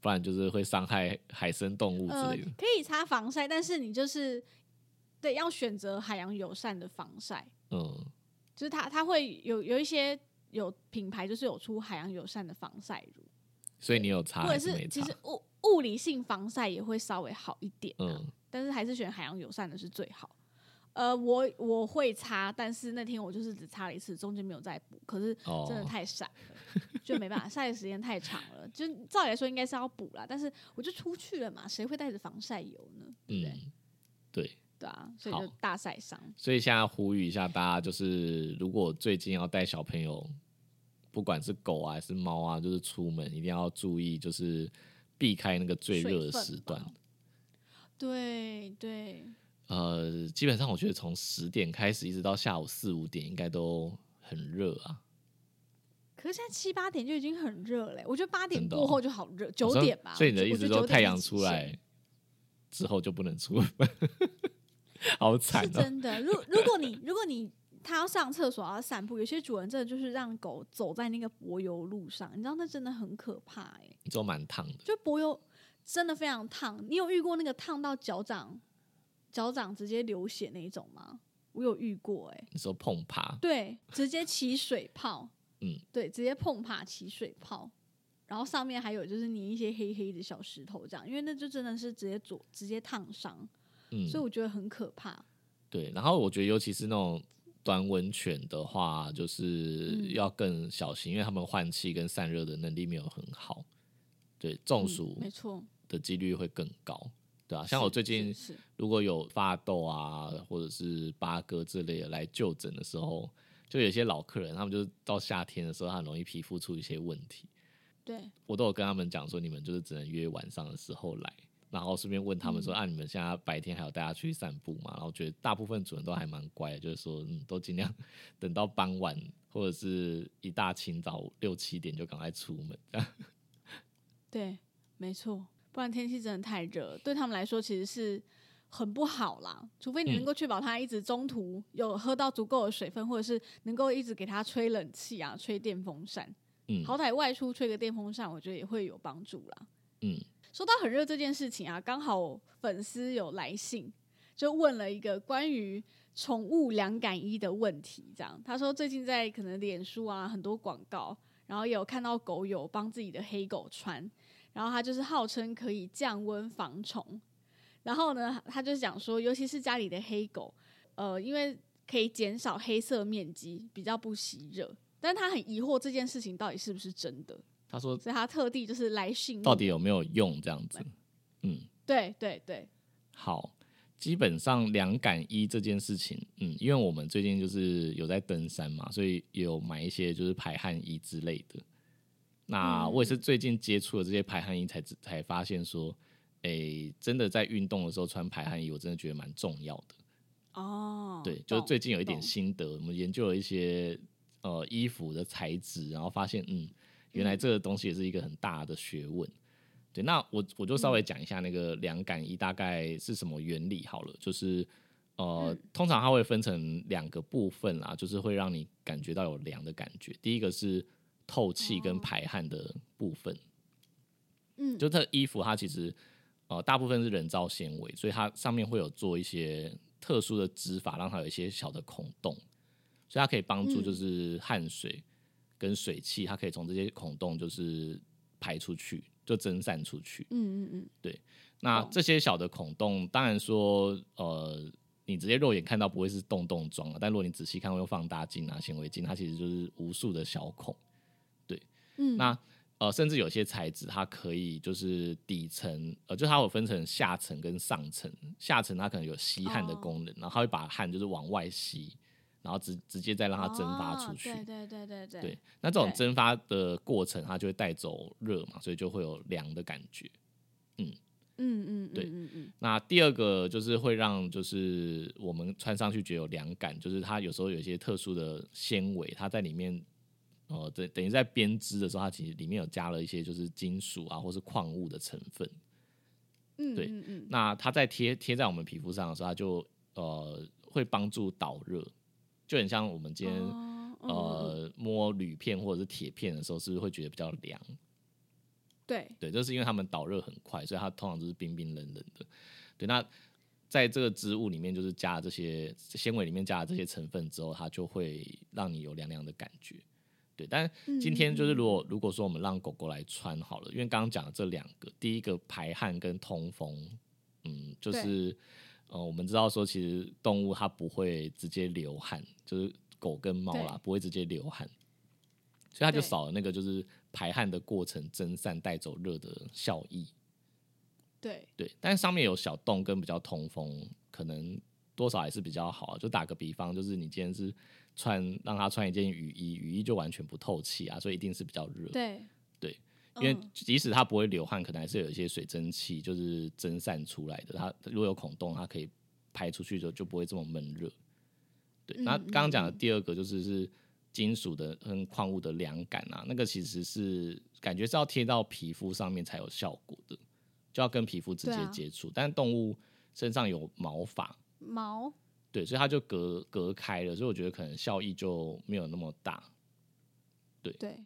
Speaker 2: 不然就是会伤害海生动物之类的。
Speaker 1: 可以擦防晒，但是你就是。对，要选择海洋友善的防晒。嗯，就是它，它会有有一些有品牌，就是有出海洋友善的防晒乳。
Speaker 2: 所以你有擦，
Speaker 1: 或者是其实物物理性防晒也会稍微好一点。嗯，但是还是选海洋友善的是最好。呃，我我会擦，但是那天我就是只擦了一次，中间没有再补。可是真的太晒了，就没办法，晒的时间太长了。就照理来说应该是要补啦，但是我就出去了嘛，谁会带着防晒油呢？对不对？
Speaker 2: 对。
Speaker 1: 对啊，所以就大晒伤。
Speaker 2: 所以现在呼吁一下大家，就是如果最近要带小朋友，不管是狗啊还是猫啊，就是出门一定要注意，就是避开那个最热的时段。
Speaker 1: 对对。
Speaker 2: 呃，基本上我觉得从十点开始一直到下午四五点，应该都很热啊。
Speaker 1: 可是现在七八点就已经很热嘞，我觉得八点过后就好热，九点吧。
Speaker 2: 所以你的意思说，太阳出来之后就不能出门？好惨，
Speaker 1: 是真的。如如果你如果你他要上厕所要散步，有些主人真的就是让狗走在那个柏油路上，你知道那真的很可怕哎。
Speaker 2: 你走蛮烫的，
Speaker 1: 就柏油真的非常烫。你有遇过那个烫到脚掌脚掌直接流血那一种吗？我有遇过哎。
Speaker 2: 你说碰爬？
Speaker 1: 对，直接起水泡。嗯，对，直接碰爬起水泡，然后上面还有就是粘一些黑黑的小石头这样，因为那就真的是直接灼直接烫伤。嗯，所以我觉得很可怕。
Speaker 2: 对，然后我觉得尤其是那种短吻犬的话，就是要更小心，因为他们换气跟散热的能力没有很好。对，中暑
Speaker 1: 没错
Speaker 2: 的几率会更高，对啊，像我最近如果有发痘啊，或者是八哥之类的来就诊的时候，就有些老客人，他们就是到夏天的时候，他很容易皮肤出一些问题。
Speaker 1: 对，
Speaker 2: 我都有跟他们讲说，你们就是只能约晚上的时候来。然后顺便问他们说：“啊，你们现在白天还有带他去散步吗？”然后觉得大部分主人都还蛮乖的，就是说，嗯，都尽量 等到傍晚或者是一大清早六七点就赶快出门。
Speaker 1: 对，没错，不然天气真的太热，对他们来说其实是很不好啦。除非你能够确保他一直中途有喝到足够的水分，或者是能够一直给他吹冷气啊，吹电风扇。嗯，好歹外出吹个电风扇，我觉得也会有帮助啦。嗯。说到很热这件事情啊，刚好粉丝有来信，就问了一个关于宠物凉感衣的问题。这样，他说最近在可能脸书啊很多广告，然后也有看到狗友帮自己的黑狗穿，然后他就是号称可以降温防虫。然后呢，他就讲说，尤其是家里的黑狗，呃，因为可以减少黑色面积，比较不吸热。但他很疑惑这件事情到底是不是真的。
Speaker 2: 他说：“
Speaker 1: 所以他特地就是来信，
Speaker 2: 到底有没有用这样子？
Speaker 1: 嗯，对对对，
Speaker 2: 好，基本上凉感衣这件事情，嗯，因为我们最近就是有在登山嘛，所以有买一些就是排汗衣之类的。那我也是最近接触了这些排汗衣，才才发现说，哎，真的在运动的时候穿排汗衣，我真的觉得蛮重要的。哦，对，就是最近有一点心得，我们研究了一些呃衣服的材质，然后发现，嗯。”原来这个东西也是一个很大的学问，对，那我我就稍微讲一下那个凉感衣大概是什么原理好了，就是呃，通常它会分成两个部分啦，就是会让你感觉到有凉的感觉。第一个是透气跟排汗的部分，嗯，就它衣服它其实呃大部分是人造纤维，所以它上面会有做一些特殊的织法，让它有一些小的孔洞，所以它可以帮助就是汗水跟水汽，它可以从这些孔洞就是排出去，就蒸散出去。
Speaker 1: 嗯嗯嗯，
Speaker 2: 对
Speaker 1: 那
Speaker 2: 这些小的孔洞，当然说，呃，你直接肉眼看到不会是洞洞状了，但如果你仔细看，会用放大镜啊、显微镜，它其实就是无数的小孔。对，
Speaker 1: 嗯
Speaker 2: 那呃，甚至有些材质它可以就是底层，呃，就它有分成下层跟上层，下层它可能有吸汗的
Speaker 1: 哦
Speaker 2: 功能，然后它会把汗就是往外吸，然后直直接再让它蒸发出去。
Speaker 1: 哦对对对对对
Speaker 2: 对，那这种蒸发的过程，它就会带走热嘛，所以就会有凉的感觉。
Speaker 1: 嗯嗯嗯
Speaker 2: 对
Speaker 1: 嗯嗯
Speaker 2: 那第二个就是会让就是我们穿上去觉得有凉感，就是它有时候有一些特殊的纤维，它在里面，哦，等等于在编织的时候，它其实里面有加了一些就是金属啊或是矿物的成分。
Speaker 1: 嗯，
Speaker 2: 对
Speaker 1: 嗯嗯
Speaker 2: 那它在贴贴在我们皮肤上的时候，它就呃会帮助导热，就很像我们今天、呃摸铝片或者是铁片的时候，是不是会觉得比较凉？
Speaker 1: 对
Speaker 2: 对，就是因为它们导热很快，所以它通常就是冰冰冷冷的。对，那在这个织物里面，就是加了这些纤维里面加了这些成分之后，它就会让你有凉凉的感觉。对，但
Speaker 1: 嗯
Speaker 2: 今天就是如果如果说我们让狗狗来穿好了，因为刚刚讲的这两个，第一个排汗跟通风，嗯，就是呃，我们知道说其实动物它不会直接流汗，就是狗跟猫啦不会直接流汗，所以它就少了那个就是排汗的过程蒸散带走热的效益。
Speaker 1: 对
Speaker 2: 对，但是上面有小洞跟比较通风，可能多少还是比较好啊。就打个比方，就是你今天是穿让它穿一件雨衣，雨衣就完全不透气啊，所以一定是比较热。
Speaker 1: 对
Speaker 2: 对，因为
Speaker 1: 嗯
Speaker 2: 即使它不会流汗，可能还是有一些水蒸气就是蒸散出来的。它如果有孔洞，它可以排出去就就不会这么闷热。那刚刚讲的第二个就是是金属的跟矿物的凉感啊，那个其实是感觉是要贴到皮肤上面才有效果的，就要跟皮肤直接接触。但是动物身上有毛发，
Speaker 1: 毛
Speaker 2: 对，所以它就隔隔开了，所以我觉得可能效益就没有那么大。
Speaker 1: 对，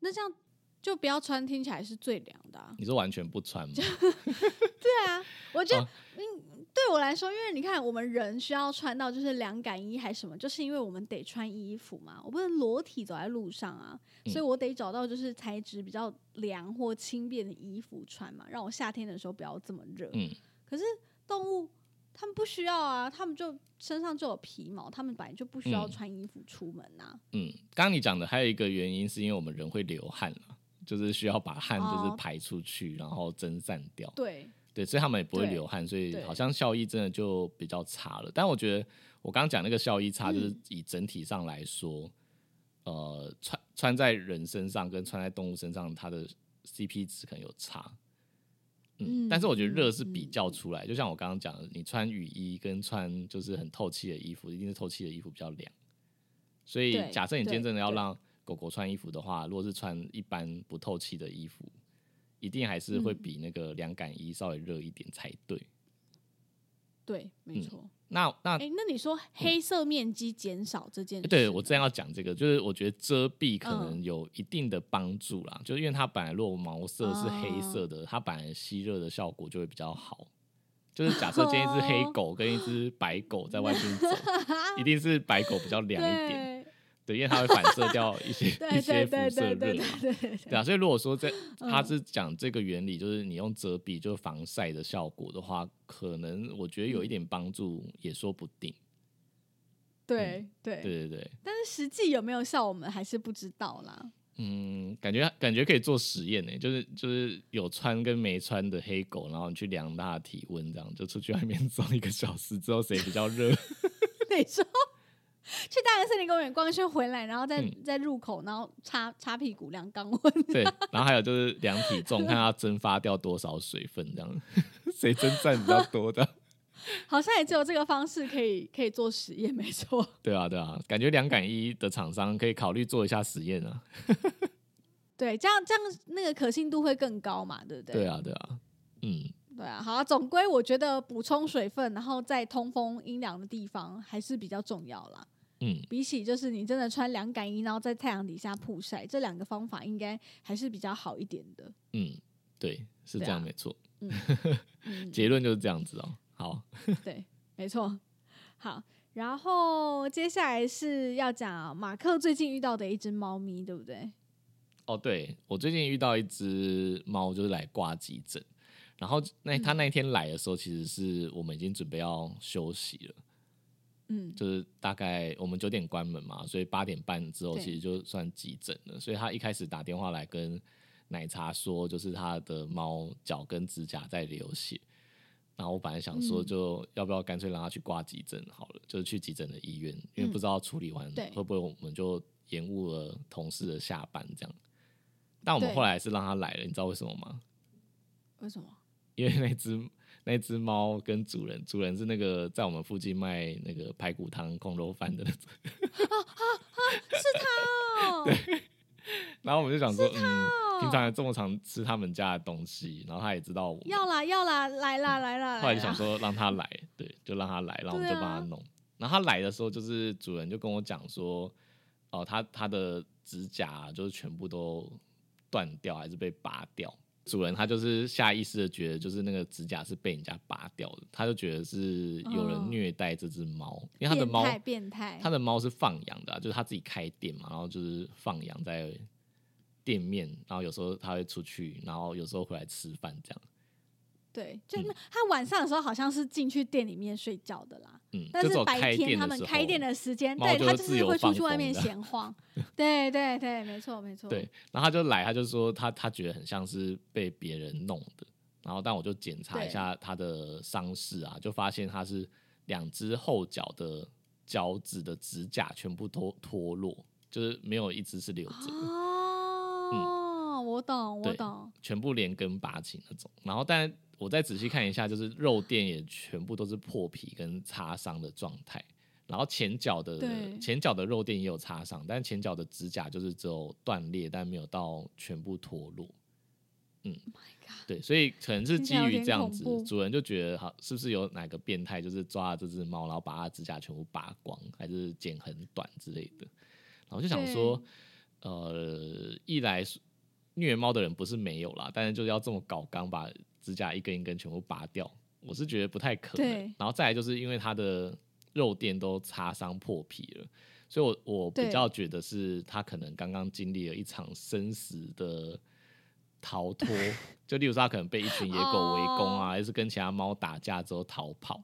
Speaker 1: 那这样就不要穿，听起来是最凉的啊。
Speaker 2: 你是完全不穿吗？
Speaker 1: 对啊，我觉得
Speaker 2: 啊
Speaker 1: 嗯，对我来说，因为你看，我们人需要穿到就是凉感衣还是什么，就是因为我们得穿衣服嘛，我不能裸体走在路上啊，
Speaker 2: 嗯
Speaker 1: 所以我得找到就是材质比较凉或轻便的衣服穿嘛，让我夏天的时候不要这么热。
Speaker 2: 嗯，
Speaker 1: 可是动物它们不需要啊，它们就身上就有皮毛，它们本来就不需要
Speaker 2: 嗯
Speaker 1: 穿衣服出门呐、
Speaker 2: 嗯，刚刚你讲的还有一个原因，是因为我们人会流汗啊，就是需要把汗就是
Speaker 1: 哦
Speaker 2: 排出去，然后蒸散掉。
Speaker 1: 对，
Speaker 2: 对，所以他们也不会流汗，所以好像效益真的就比较差了。但我觉得我刚刚讲那个效益差，就是
Speaker 1: 嗯
Speaker 2: 以整体上来说，呃，穿穿在人身上跟穿在动物身上，它的 CP 值可能有差。嗯，
Speaker 1: 嗯
Speaker 2: 但是我觉得热
Speaker 1: 嗯
Speaker 2: 是比较出来，就像我刚刚讲的，你穿雨衣跟穿就是很透气的衣服，一定是透气的衣服比较凉。所以假设你今天真的要让狗狗穿衣服的话，如果是穿一般不透气的衣服，一定还是会
Speaker 1: 嗯
Speaker 2: 比那个凉感衣稍微热一点才对。
Speaker 1: 对，没
Speaker 2: 嗯
Speaker 1: 错。
Speaker 2: 那那
Speaker 1: 哎、那你说黑色面积减少这件事呢，
Speaker 2: 对我正要讲这个，就是我觉得遮蔽可能
Speaker 1: 嗯
Speaker 2: 有一定的帮助啦，就是因为它本来如果毛色是黑色
Speaker 1: 哦
Speaker 2: 的，它本来吸热的效果就会比较好。就是假设今天一只黑狗跟一只白狗在外面走，一定是白狗比较凉一点，
Speaker 1: 对
Speaker 2: 对，因为它会反射掉一些
Speaker 1: 对
Speaker 2: 一些辐射
Speaker 1: 对对
Speaker 2: 热嘛。
Speaker 1: 对
Speaker 2: 啊，所以如果说在
Speaker 1: 嗯
Speaker 2: 它是讲这个原理，就是你用遮蔽就是防晒的效果的话，可能我觉得有一点帮助，也说不定。
Speaker 1: 对对
Speaker 2: 对对对，
Speaker 1: 但是实际有没有效，我们还是不知道啦。
Speaker 2: 嗯，感觉感觉可以做实验呢，就是就是有穿跟没穿的黑狗，然后你去量它的体温，这样就出去外面 走一个小时之后，谁比较热？
Speaker 1: 你说 去大安森林公园逛一圈回来，然后再、
Speaker 2: 嗯
Speaker 1: 在入口，然后擦擦屁股量肛温，
Speaker 2: 对，然后还有就是量体重，看它蒸发掉多少水分，这样 谁蒸散比较多的？
Speaker 1: 好像也只有这个方式可以可以做实验，没错。
Speaker 2: 对啊，对啊，感觉两感一的厂商可以考虑做一下实验啊。
Speaker 1: 对，这样这样那个可信度会更高嘛，对不对？
Speaker 2: 对啊，对啊，嗯，
Speaker 1: 对啊，好啊，总归我觉得补充水分，然后在通风阴凉的地方还是比较重要啦。
Speaker 2: 嗯，
Speaker 1: 比起就是你真的穿凉感衣，然后在太阳底下曝晒，这两个方法应该还是比较好一点的。
Speaker 2: 嗯，对，是这样没错。
Speaker 1: 嗯，
Speaker 2: 结论就是这样子哦。好，
Speaker 1: 对，没错。好，然后接下来是要讲马克最近遇到的一只猫咪，对不对？
Speaker 2: 哦，对我最近遇到一只猫，就是来挂急诊。然后那他那天来的时候，其实是我们已经准备要休息了。
Speaker 1: 嗯，
Speaker 2: 就是大概我们九点关门嘛，所以八点半之后其实就算急诊了。所以他一开始打电话来跟奶茶说，就是他的猫脚跟指甲在流血。然后我本来想说，
Speaker 1: 嗯
Speaker 2: 就要不要干脆让他去挂急诊好了，就是去急诊的医院，因为不知道处理完
Speaker 1: 嗯
Speaker 2: 会不会我们就延误了同事的下班这样。但我们后来还是让他来了，你知道为什么吗？
Speaker 1: 为什么？
Speaker 2: 因为那只那只猫跟主人，主人是那个在我们附近卖那个排骨汤、空肉饭的那种。
Speaker 1: 哦，对
Speaker 2: 然后我们就想说，嗯，平常这么常吃他们家的东西，然后他也知道我们，
Speaker 1: 要啦要啦，来啦来啦，
Speaker 2: 后来就想说让他来，对，就让他来，然后我们就帮他弄。然后他来的时候，就是主人就跟我讲说，哦，他他的指甲就是全部都断掉，还是被拔掉。主人他就是下意识的觉得，就是那个指甲是被人家拔掉的，他就觉得是有人虐待这只猫，因为他的猫
Speaker 1: 变态变态，
Speaker 2: 他的猫是放养的啊、就是他自己开店嘛，然后就是放养在店面，然后有时候他会出去，然后有时候回来吃饭这样。
Speaker 1: 对，就
Speaker 2: 嗯。
Speaker 1: 那他晚上的时候好像是进去店里面睡觉的啦，
Speaker 2: 嗯，
Speaker 1: 但
Speaker 2: 是
Speaker 1: 白天他们开店的时间，
Speaker 2: 猫
Speaker 1: 对他就是
Speaker 2: 就会
Speaker 1: 出去外面闲晃，对对对，没错没错，
Speaker 2: 对，然后他就来，他就说他他觉得很像是被别人弄的，然后但我就检查一下他的伤势啊，就发现他是两只后脚的脚趾的指甲全部都脱落，就是没有一只是留着的。
Speaker 1: 哦，我懂我懂，
Speaker 2: 全部连根拔起那种。然后，但我再仔细看一下，就是肉垫也全部都是破皮跟擦伤的状态。然后前脚的前脚的肉垫也有擦伤，但前脚的指甲就是只有断裂，但没有到全部脱落。嗯
Speaker 1: Oh
Speaker 2: 对，所以可能是基于这样子，主人就觉得好，是不是有哪个变态就是抓了这只猫，然后把它指甲全部拔光，还是剪很短之类的？然后就想说，呃，一来虐猫的人不是没有啦，但是就是要这么搞刚把指甲一根一根全部拔掉，我是觉得不太可能。然后再来就是因为它的肉垫都擦伤破皮了，所以我我比
Speaker 1: 对
Speaker 2: 较觉得是他可能刚刚经历了一场生死的逃脱，就例如说他可能被一群野狗围攻啊，
Speaker 1: 哦
Speaker 2: 还是跟其他猫打架之后逃跑。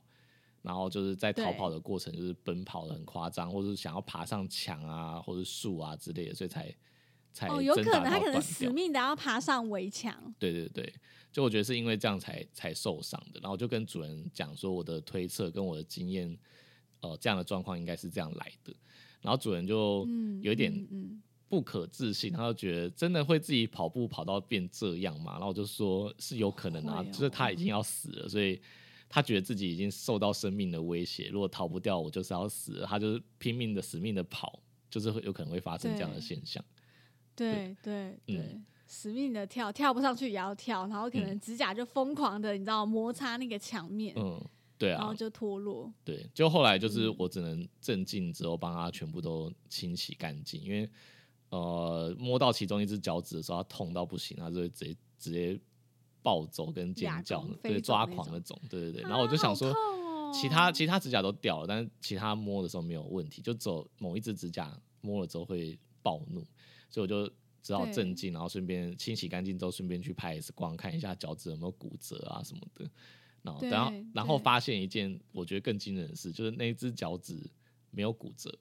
Speaker 2: 然后就是在逃跑的过程，就是奔跑的很夸张，或者是想要爬上墙啊，或者树啊之类的，所以才才
Speaker 1: 哦，有可能他可能死命的要爬上围墙，
Speaker 2: 对对对，就我觉得是因为这样才才受伤的，然后就跟主人讲说我的推测跟我的经验，呃，这样的状况应该是这样来的，然后主人就
Speaker 1: 嗯，
Speaker 2: 有一点不可置信，他就觉得真的会自己跑步跑到变这样嘛？然后我就说是有可能啊，
Speaker 1: 哦。
Speaker 2: 就是他已经要死了，所以他觉得自己已经受到生命的威胁，如果逃不掉，我就是要死了，他就是拼命的死命的跑，就是会有可能会发生这样的现象。
Speaker 1: 对对对。
Speaker 2: 嗯
Speaker 1: 死命的跳，跳不上去也要跳，然后可能
Speaker 2: 嗯
Speaker 1: 指甲就疯狂的，你知道摩擦那个墙面，
Speaker 2: 嗯，对啊
Speaker 1: 然后，就脱落。
Speaker 2: 对，就后来就是
Speaker 1: 嗯
Speaker 2: 我只能镇静之后帮他全部都清洗干净，因为呃摸到其中一只脚趾的时候，他痛到不行，他就会直接直接暴走跟尖叫对，抓狂那种，对对对。然后我就想说
Speaker 1: 啊，哦
Speaker 2: 其他其他指甲都掉了，但是其他摸的时候没有问题，就走某一只指甲摸了之后会暴怒，所以我就只好镇静，然后顺便清洗干净之后，顺便去拍 X 光看一下脚趾有没有骨折啊什么的。然后，然后，然后发现一件我觉得更惊人的事，就是那只脚趾没有骨折，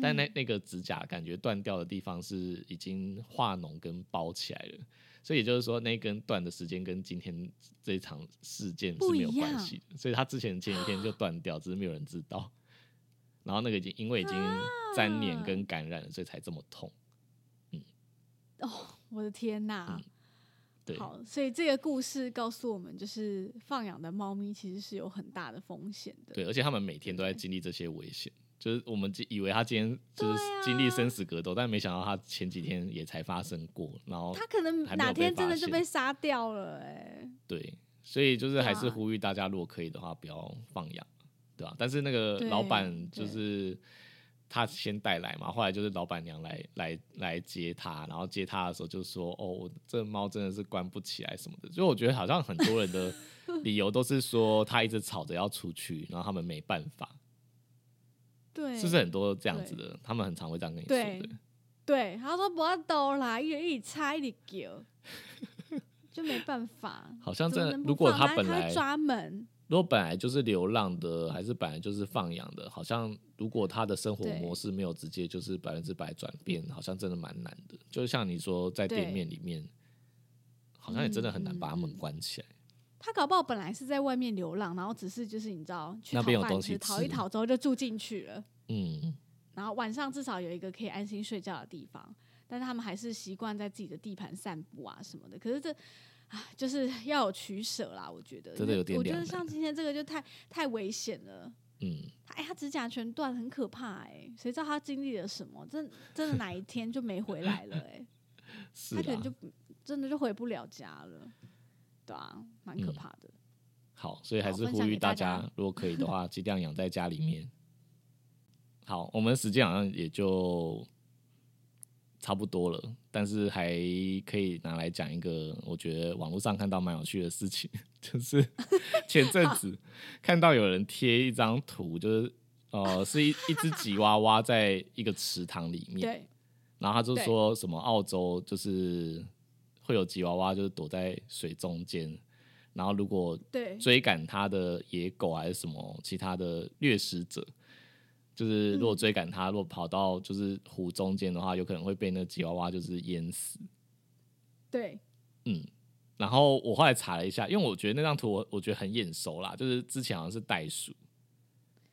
Speaker 2: 但
Speaker 1: 嗯
Speaker 2: 那那个指甲感觉断掉的地方是已经化脓跟包起来了，所以也就是说那根断的时间跟今天这一场事件是没有关系的，所以他之前前几天就断掉，只是没有人知道。然后那个已经因为已经粘连跟感染了，所以才这么痛。
Speaker 1: 我的天呐！
Speaker 2: 嗯对，
Speaker 1: 好，所以这个故事告诉我们，就是放养的猫咪其实是有很大的风险的。
Speaker 2: 对，而且他们每天都在经历这些危险。就是我们以为他今天就是经历生死格斗，但没想到他前几天也才发生过。然后
Speaker 1: 他可能哪天真的就
Speaker 2: 被
Speaker 1: 杀掉了、哎，
Speaker 2: 对，所以就是还是呼吁大家，如果可以的话，不要放养，对吧、但是那个老板就是他先带来嘛，后来就是老板娘来来来接他，然后接他的时候就说：“哦，我这猫真的是关不起来什么的。”所以我觉得好像很多人的理由都是说他一直吵着要出去，然后他们没办法，
Speaker 1: 对，
Speaker 2: 是不是很多这样子的？他们很常会这样跟你说
Speaker 1: 对
Speaker 2: 的。
Speaker 1: 对，他说不要抖啦，一人一猜一叫，就没办法。
Speaker 2: 好像真的如果
Speaker 1: 他
Speaker 2: 他本来
Speaker 1: 会抓门，
Speaker 2: 如果本来就是流浪的，还是本来就是放养的，好像如果他的生活模式没有直接就是百分之百转变，好像真的蛮难的。就像你说，在店面里面，好像也真的很难把他们关起来。
Speaker 1: 他搞不好本来是在外面流浪，然后只是就是你知道去讨饭
Speaker 2: 那边有东西
Speaker 1: 吃，讨一
Speaker 2: 吃
Speaker 1: 讨之后就住进去了，
Speaker 2: 嗯，
Speaker 1: 然后晚上至少有一个可以安心睡觉的地方。但是他们还是习惯在自己的地盘散步啊什么的。可是这啊，就是 要有取舍啦，我觉得
Speaker 2: 真的有点
Speaker 1: 我觉得像今天这个就太太危险了。
Speaker 2: 嗯，
Speaker 1: 哎，他指甲全断，很可怕哎、谁知道他经历了什么？真真的哪一天就没回来了哎、
Speaker 2: 是
Speaker 1: 他可能就。真的就回不了家了，对啊，蛮可怕的。
Speaker 2: 好，所以还是呼吁大
Speaker 1: 家，
Speaker 2: 如果可以的话，尽量养在家里面。好，我们时间好像也就差不多了，但是还可以拿来讲一个我觉得网络上看到蛮有趣的事情，就是 前阵子看到有人贴一张图，就是呃是一一只吉娃娃在一个池塘里面，
Speaker 1: 对。
Speaker 2: 然后他就说什么澳洲就是会有吉娃娃就是躲在水中间，然后如果
Speaker 1: 对。
Speaker 2: 追赶它的野狗还是什么其他的掠食者，就是如果追赶它，如果跑到就是湖中间的话，有可能会被那吉娃娃就是淹死。
Speaker 1: 对嗯
Speaker 2: 然后我后来查了一下，因为我觉得那张图我我觉得很眼熟啦，就是之前好像是袋鼠，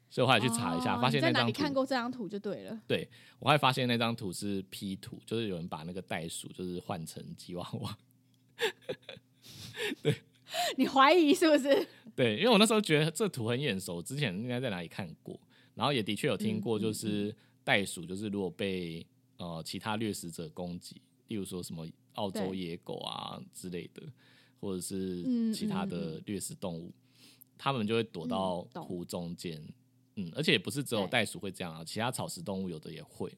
Speaker 2: 所以我后来去查了一下，
Speaker 1: 哦
Speaker 2: 发现那张
Speaker 1: 你在哪里看，过这张图就对了。
Speaker 2: 对我后来发现那张图是 P 图，就是有人把那个袋鼠就是换成吉娃娃。
Speaker 1: 对 你怀疑是不是？
Speaker 2: 对，因为我那时候觉得这图很眼熟，之前应该在哪里看过，然后也的确有听
Speaker 1: 嗯
Speaker 2: 过，就是袋鼠，就是如果被呃其他掠食者攻击，例如说什么澳洲野狗啊之类的，或者是
Speaker 1: 嗯
Speaker 2: 其他的掠食动物，它们就会躲到湖中间。嗯，而且也不是只有袋鼠会这样啊，其他草食动物有的也会，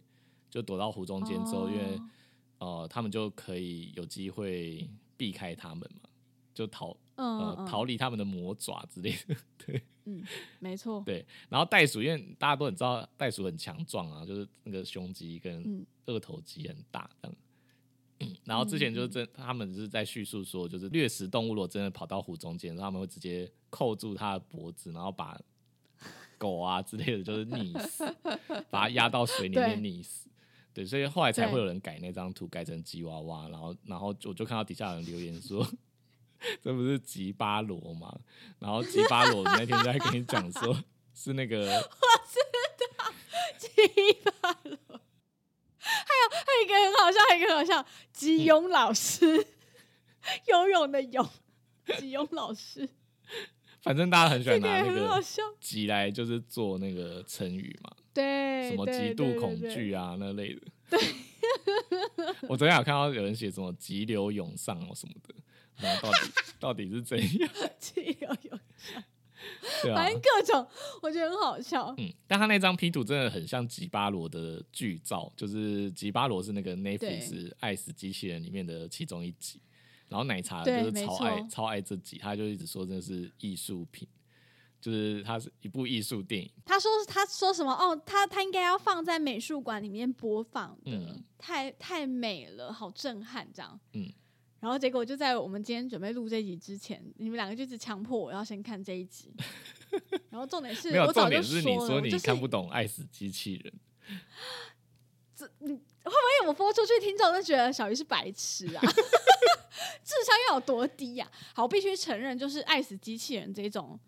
Speaker 2: 就躲到湖中间之后，因为
Speaker 1: 哦。
Speaker 2: 呃，他们就可以有机会避开它们嘛，就逃
Speaker 1: 嗯
Speaker 2: 呃
Speaker 1: 嗯
Speaker 2: 逃离他们的魔爪之类的。
Speaker 1: 没错，
Speaker 2: 对，然后袋鼠，因为大家都很知道袋鼠很强壮啊，就是那个胸肌跟
Speaker 1: 嗯
Speaker 2: 二头肌很大这样。嗯然后之前就是真，他们是在叙述说，就是掠食动物如果真的跑到湖中间，他们会直接扣住它的脖子，然后把狗啊之类的，就是溺死，把它压到水里面溺死。对，所以后来才
Speaker 1: 对
Speaker 2: 会有人改那张图改成吉娃娃，然后然后我就看到底下有人留言说。这不是吉巴罗吗？然后吉巴罗那天在跟你讲说，是那个
Speaker 1: 我知道吉巴罗。还有还有一个很好笑，还有一个很好笑，吉勇老师，游泳的泳，吉勇老师，
Speaker 2: 反正大家很喜欢拿那个。吉来，就是做那个成语嘛，
Speaker 1: 对，
Speaker 2: 什么极度恐，惧啊那类的。对，我昨天有看到有人写什么急流勇上哦什么的，然后到底 到底是怎样？
Speaker 1: 反，正各种，我觉得很好笑。
Speaker 2: 嗯，但他那张 P 图真的很像吉巴罗的剧照，就是吉巴罗是那个 Netflix《爱死机器人》里面的其中一集，然后奶茶就是超爱超爱这集，他就一直说这是艺术品，就是它是一部艺术电影。
Speaker 1: 他说他说什么？哦，他他应该要放在美术馆里面播放的，
Speaker 2: 嗯
Speaker 1: 太太美了，好震撼这样。
Speaker 2: 嗯，
Speaker 1: 然后结果就在我们今天准备录这集之前，你们两个就一直强迫我要先看这一集。然后重点是
Speaker 2: 没有
Speaker 1: 我早就
Speaker 2: 重点是你
Speaker 1: 了，
Speaker 2: 说你看不懂《爱死机器人》。
Speaker 1: 这你会不会我播出去，听众都觉得小鱼是白痴啊，智商要有多低呀、好，我必须承认，就是爱死机器人这种，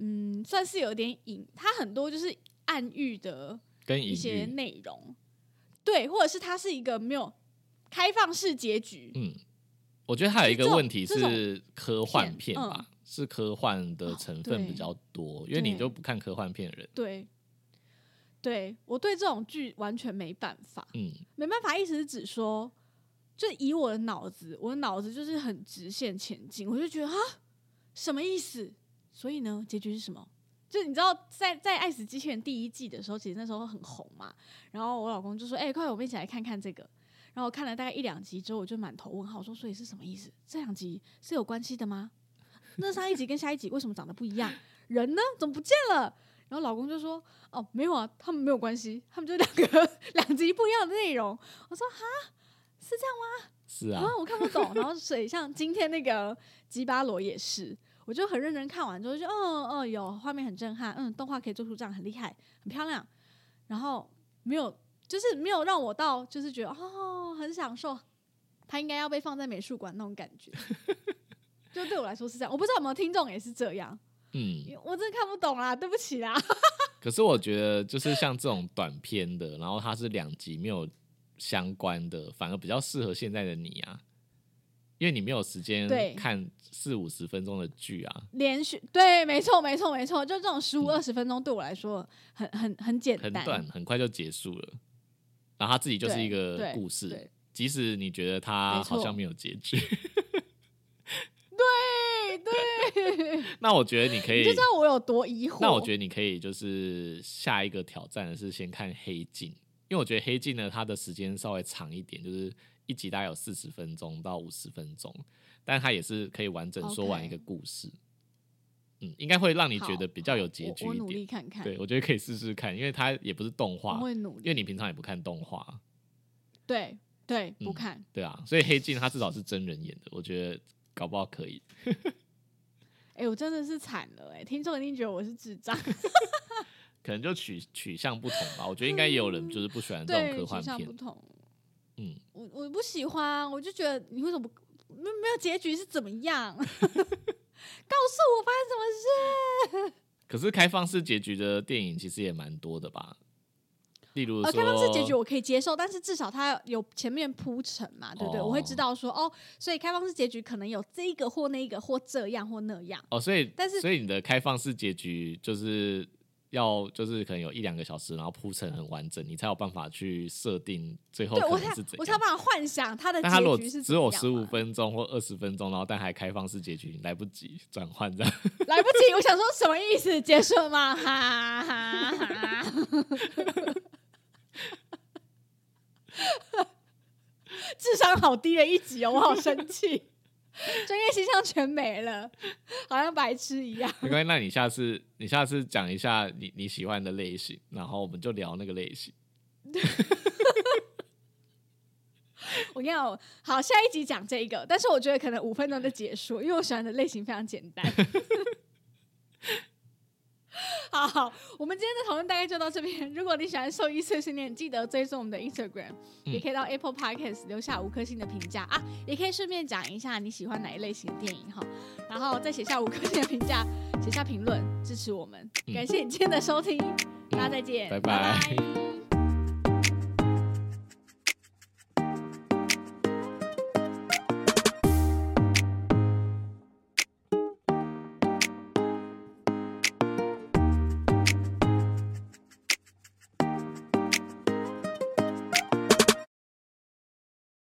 Speaker 1: 嗯，算是有点隐，它很多就是暗喻的
Speaker 2: 跟
Speaker 1: 一些
Speaker 2: 喻，
Speaker 1: 内容，对，或者是它是一个没有开放式结局，
Speaker 2: 嗯，我觉得还有一个问题是科幻片
Speaker 1: 片嗯
Speaker 2: 吧，是科幻的成分比较多，因为你
Speaker 1: 对
Speaker 2: 就不看科幻片的人，
Speaker 1: 对，对我对这种剧完全没办法，
Speaker 2: 嗯，
Speaker 1: 没办法，意思是指说，就以我的脑子，我的脑子就是很直线前进，我就觉得啊，什么意思？所以呢，结局是什么？就你知道在在《爱死机器人》第一季的时候，其实那时候很红嘛。然后我老公就说：“哎、快，我们一起来看看这个。”然后我看了大概一两集之后，我就满头问号，我说：“所以是什么意思？这两集是有关系的吗？那上一集跟下一集为什么长得不一样？人呢？怎么不见了？”然后老公就说：“哦，没有啊，他们没有关系，他们就两个两集不一样的内容。”我说：“哈，是这样吗？
Speaker 2: 是啊
Speaker 1: 啊，，我看不懂。然后所以像今天那个吉巴罗也是，我就很认真看完之后就，嗯嗯，有画面很震撼，嗯，动画可以做出这样很厉害，很漂亮。然后没有，就是没有让我到就是觉得哦很享受，它应该要被放在美术馆那种感觉。就对我来说是这样，我不知道有没有听众也是这样，
Speaker 2: 嗯，
Speaker 1: 我真的看不懂啦，对不起啦。
Speaker 2: 可是我觉得就是像这种短片的，然后它是两集没有相关的，反而比较适合现在的你啊，因为你没有时间
Speaker 1: 对。
Speaker 2: 看四五十分钟的剧啊，
Speaker 1: 连续对，没错，没错，没错，就这种十五二十分钟对我来说很很很简单，
Speaker 2: 很短，很快就结束了。然后它自己就是一个故事，即使你觉得它好像没有结局，
Speaker 1: 对对，
Speaker 2: 那我觉得你可以
Speaker 1: 你就知，道我有多疑惑。
Speaker 2: 那我觉得你可以就是下一个挑战的是先看《黑镜》，因为我觉得《黑镜》呢，它的时间稍微长一点，就是一集大概有四十分钟到五十分钟，但它也是可以完整说完一个故事。嗯，应该会让你觉得比较有结局
Speaker 1: 我我努。力看看，
Speaker 2: 对，我觉得可以试试看，因为它也不是动
Speaker 1: 我
Speaker 2: 画，
Speaker 1: 会努力。
Speaker 2: 因为你平常也不看动画，
Speaker 1: 对对，
Speaker 2: 嗯
Speaker 1: 不看。
Speaker 2: 对啊，所以《黑镜》它至少是真人演的，我觉得搞不好可以。
Speaker 1: 哎、我真的是惨了哎、听众一定觉得我是智障。
Speaker 2: 可能就取取向不同吧。我觉得应该也有人就是不喜欢这种，科幻片
Speaker 1: 取向不，同。
Speaker 2: 嗯，
Speaker 1: 我我不喜欢，我就觉得你为什么不没没有结局是怎么样？告诉我发生什么事？
Speaker 2: 可是开放式结局的电影其实也蛮多的吧？例如说，
Speaker 1: 呃，开放式结局我可以接受，但是至少它有前面铺陈嘛，对不对？
Speaker 2: 哦
Speaker 1: 我会知道说哦，所以开放式结局可能有这个或那个或这样或那样。
Speaker 2: 哦，所以
Speaker 1: 但是
Speaker 2: 所以你的开放式结局就是要就是可能有一两个小时，然后铺陈很完整，你才有办法去设定最后
Speaker 1: 对我才
Speaker 2: 可能是怎样。
Speaker 1: 我才有办法幻想它的
Speaker 2: 但他如果
Speaker 1: 结局是
Speaker 2: 只有十五分钟或二十分钟，然后但还开放式结局，来不及转换这样。
Speaker 1: 来不及，我想说什么意思？结束了吗？哈哈哈！智商好低的一集哦，我好生气，专业形象全没了，好像白痴一样。
Speaker 2: 没关系，那你下次你下次讲一下你你喜欢的类型，然后我们就聊那个类型。
Speaker 1: 我跟你讲，好，下一集讲这个，但是我觉得可能五分钟就结束，因为我喜欢的类型非常简单。好好，我们今天的讨论大概就到这边。如果你喜欢兽医碎碎念，记得追踪我们的 Instagram，、也可以到 Apple Podcast 留下五颗星的评价。啊，也可以顺便讲一下你喜欢哪一类型的电影哈，然后再写下五颗星的评价，写下评论支持我们。
Speaker 2: 嗯。
Speaker 1: 感谢你今天的收听，大家再见，
Speaker 2: 拜。拜
Speaker 1: 拜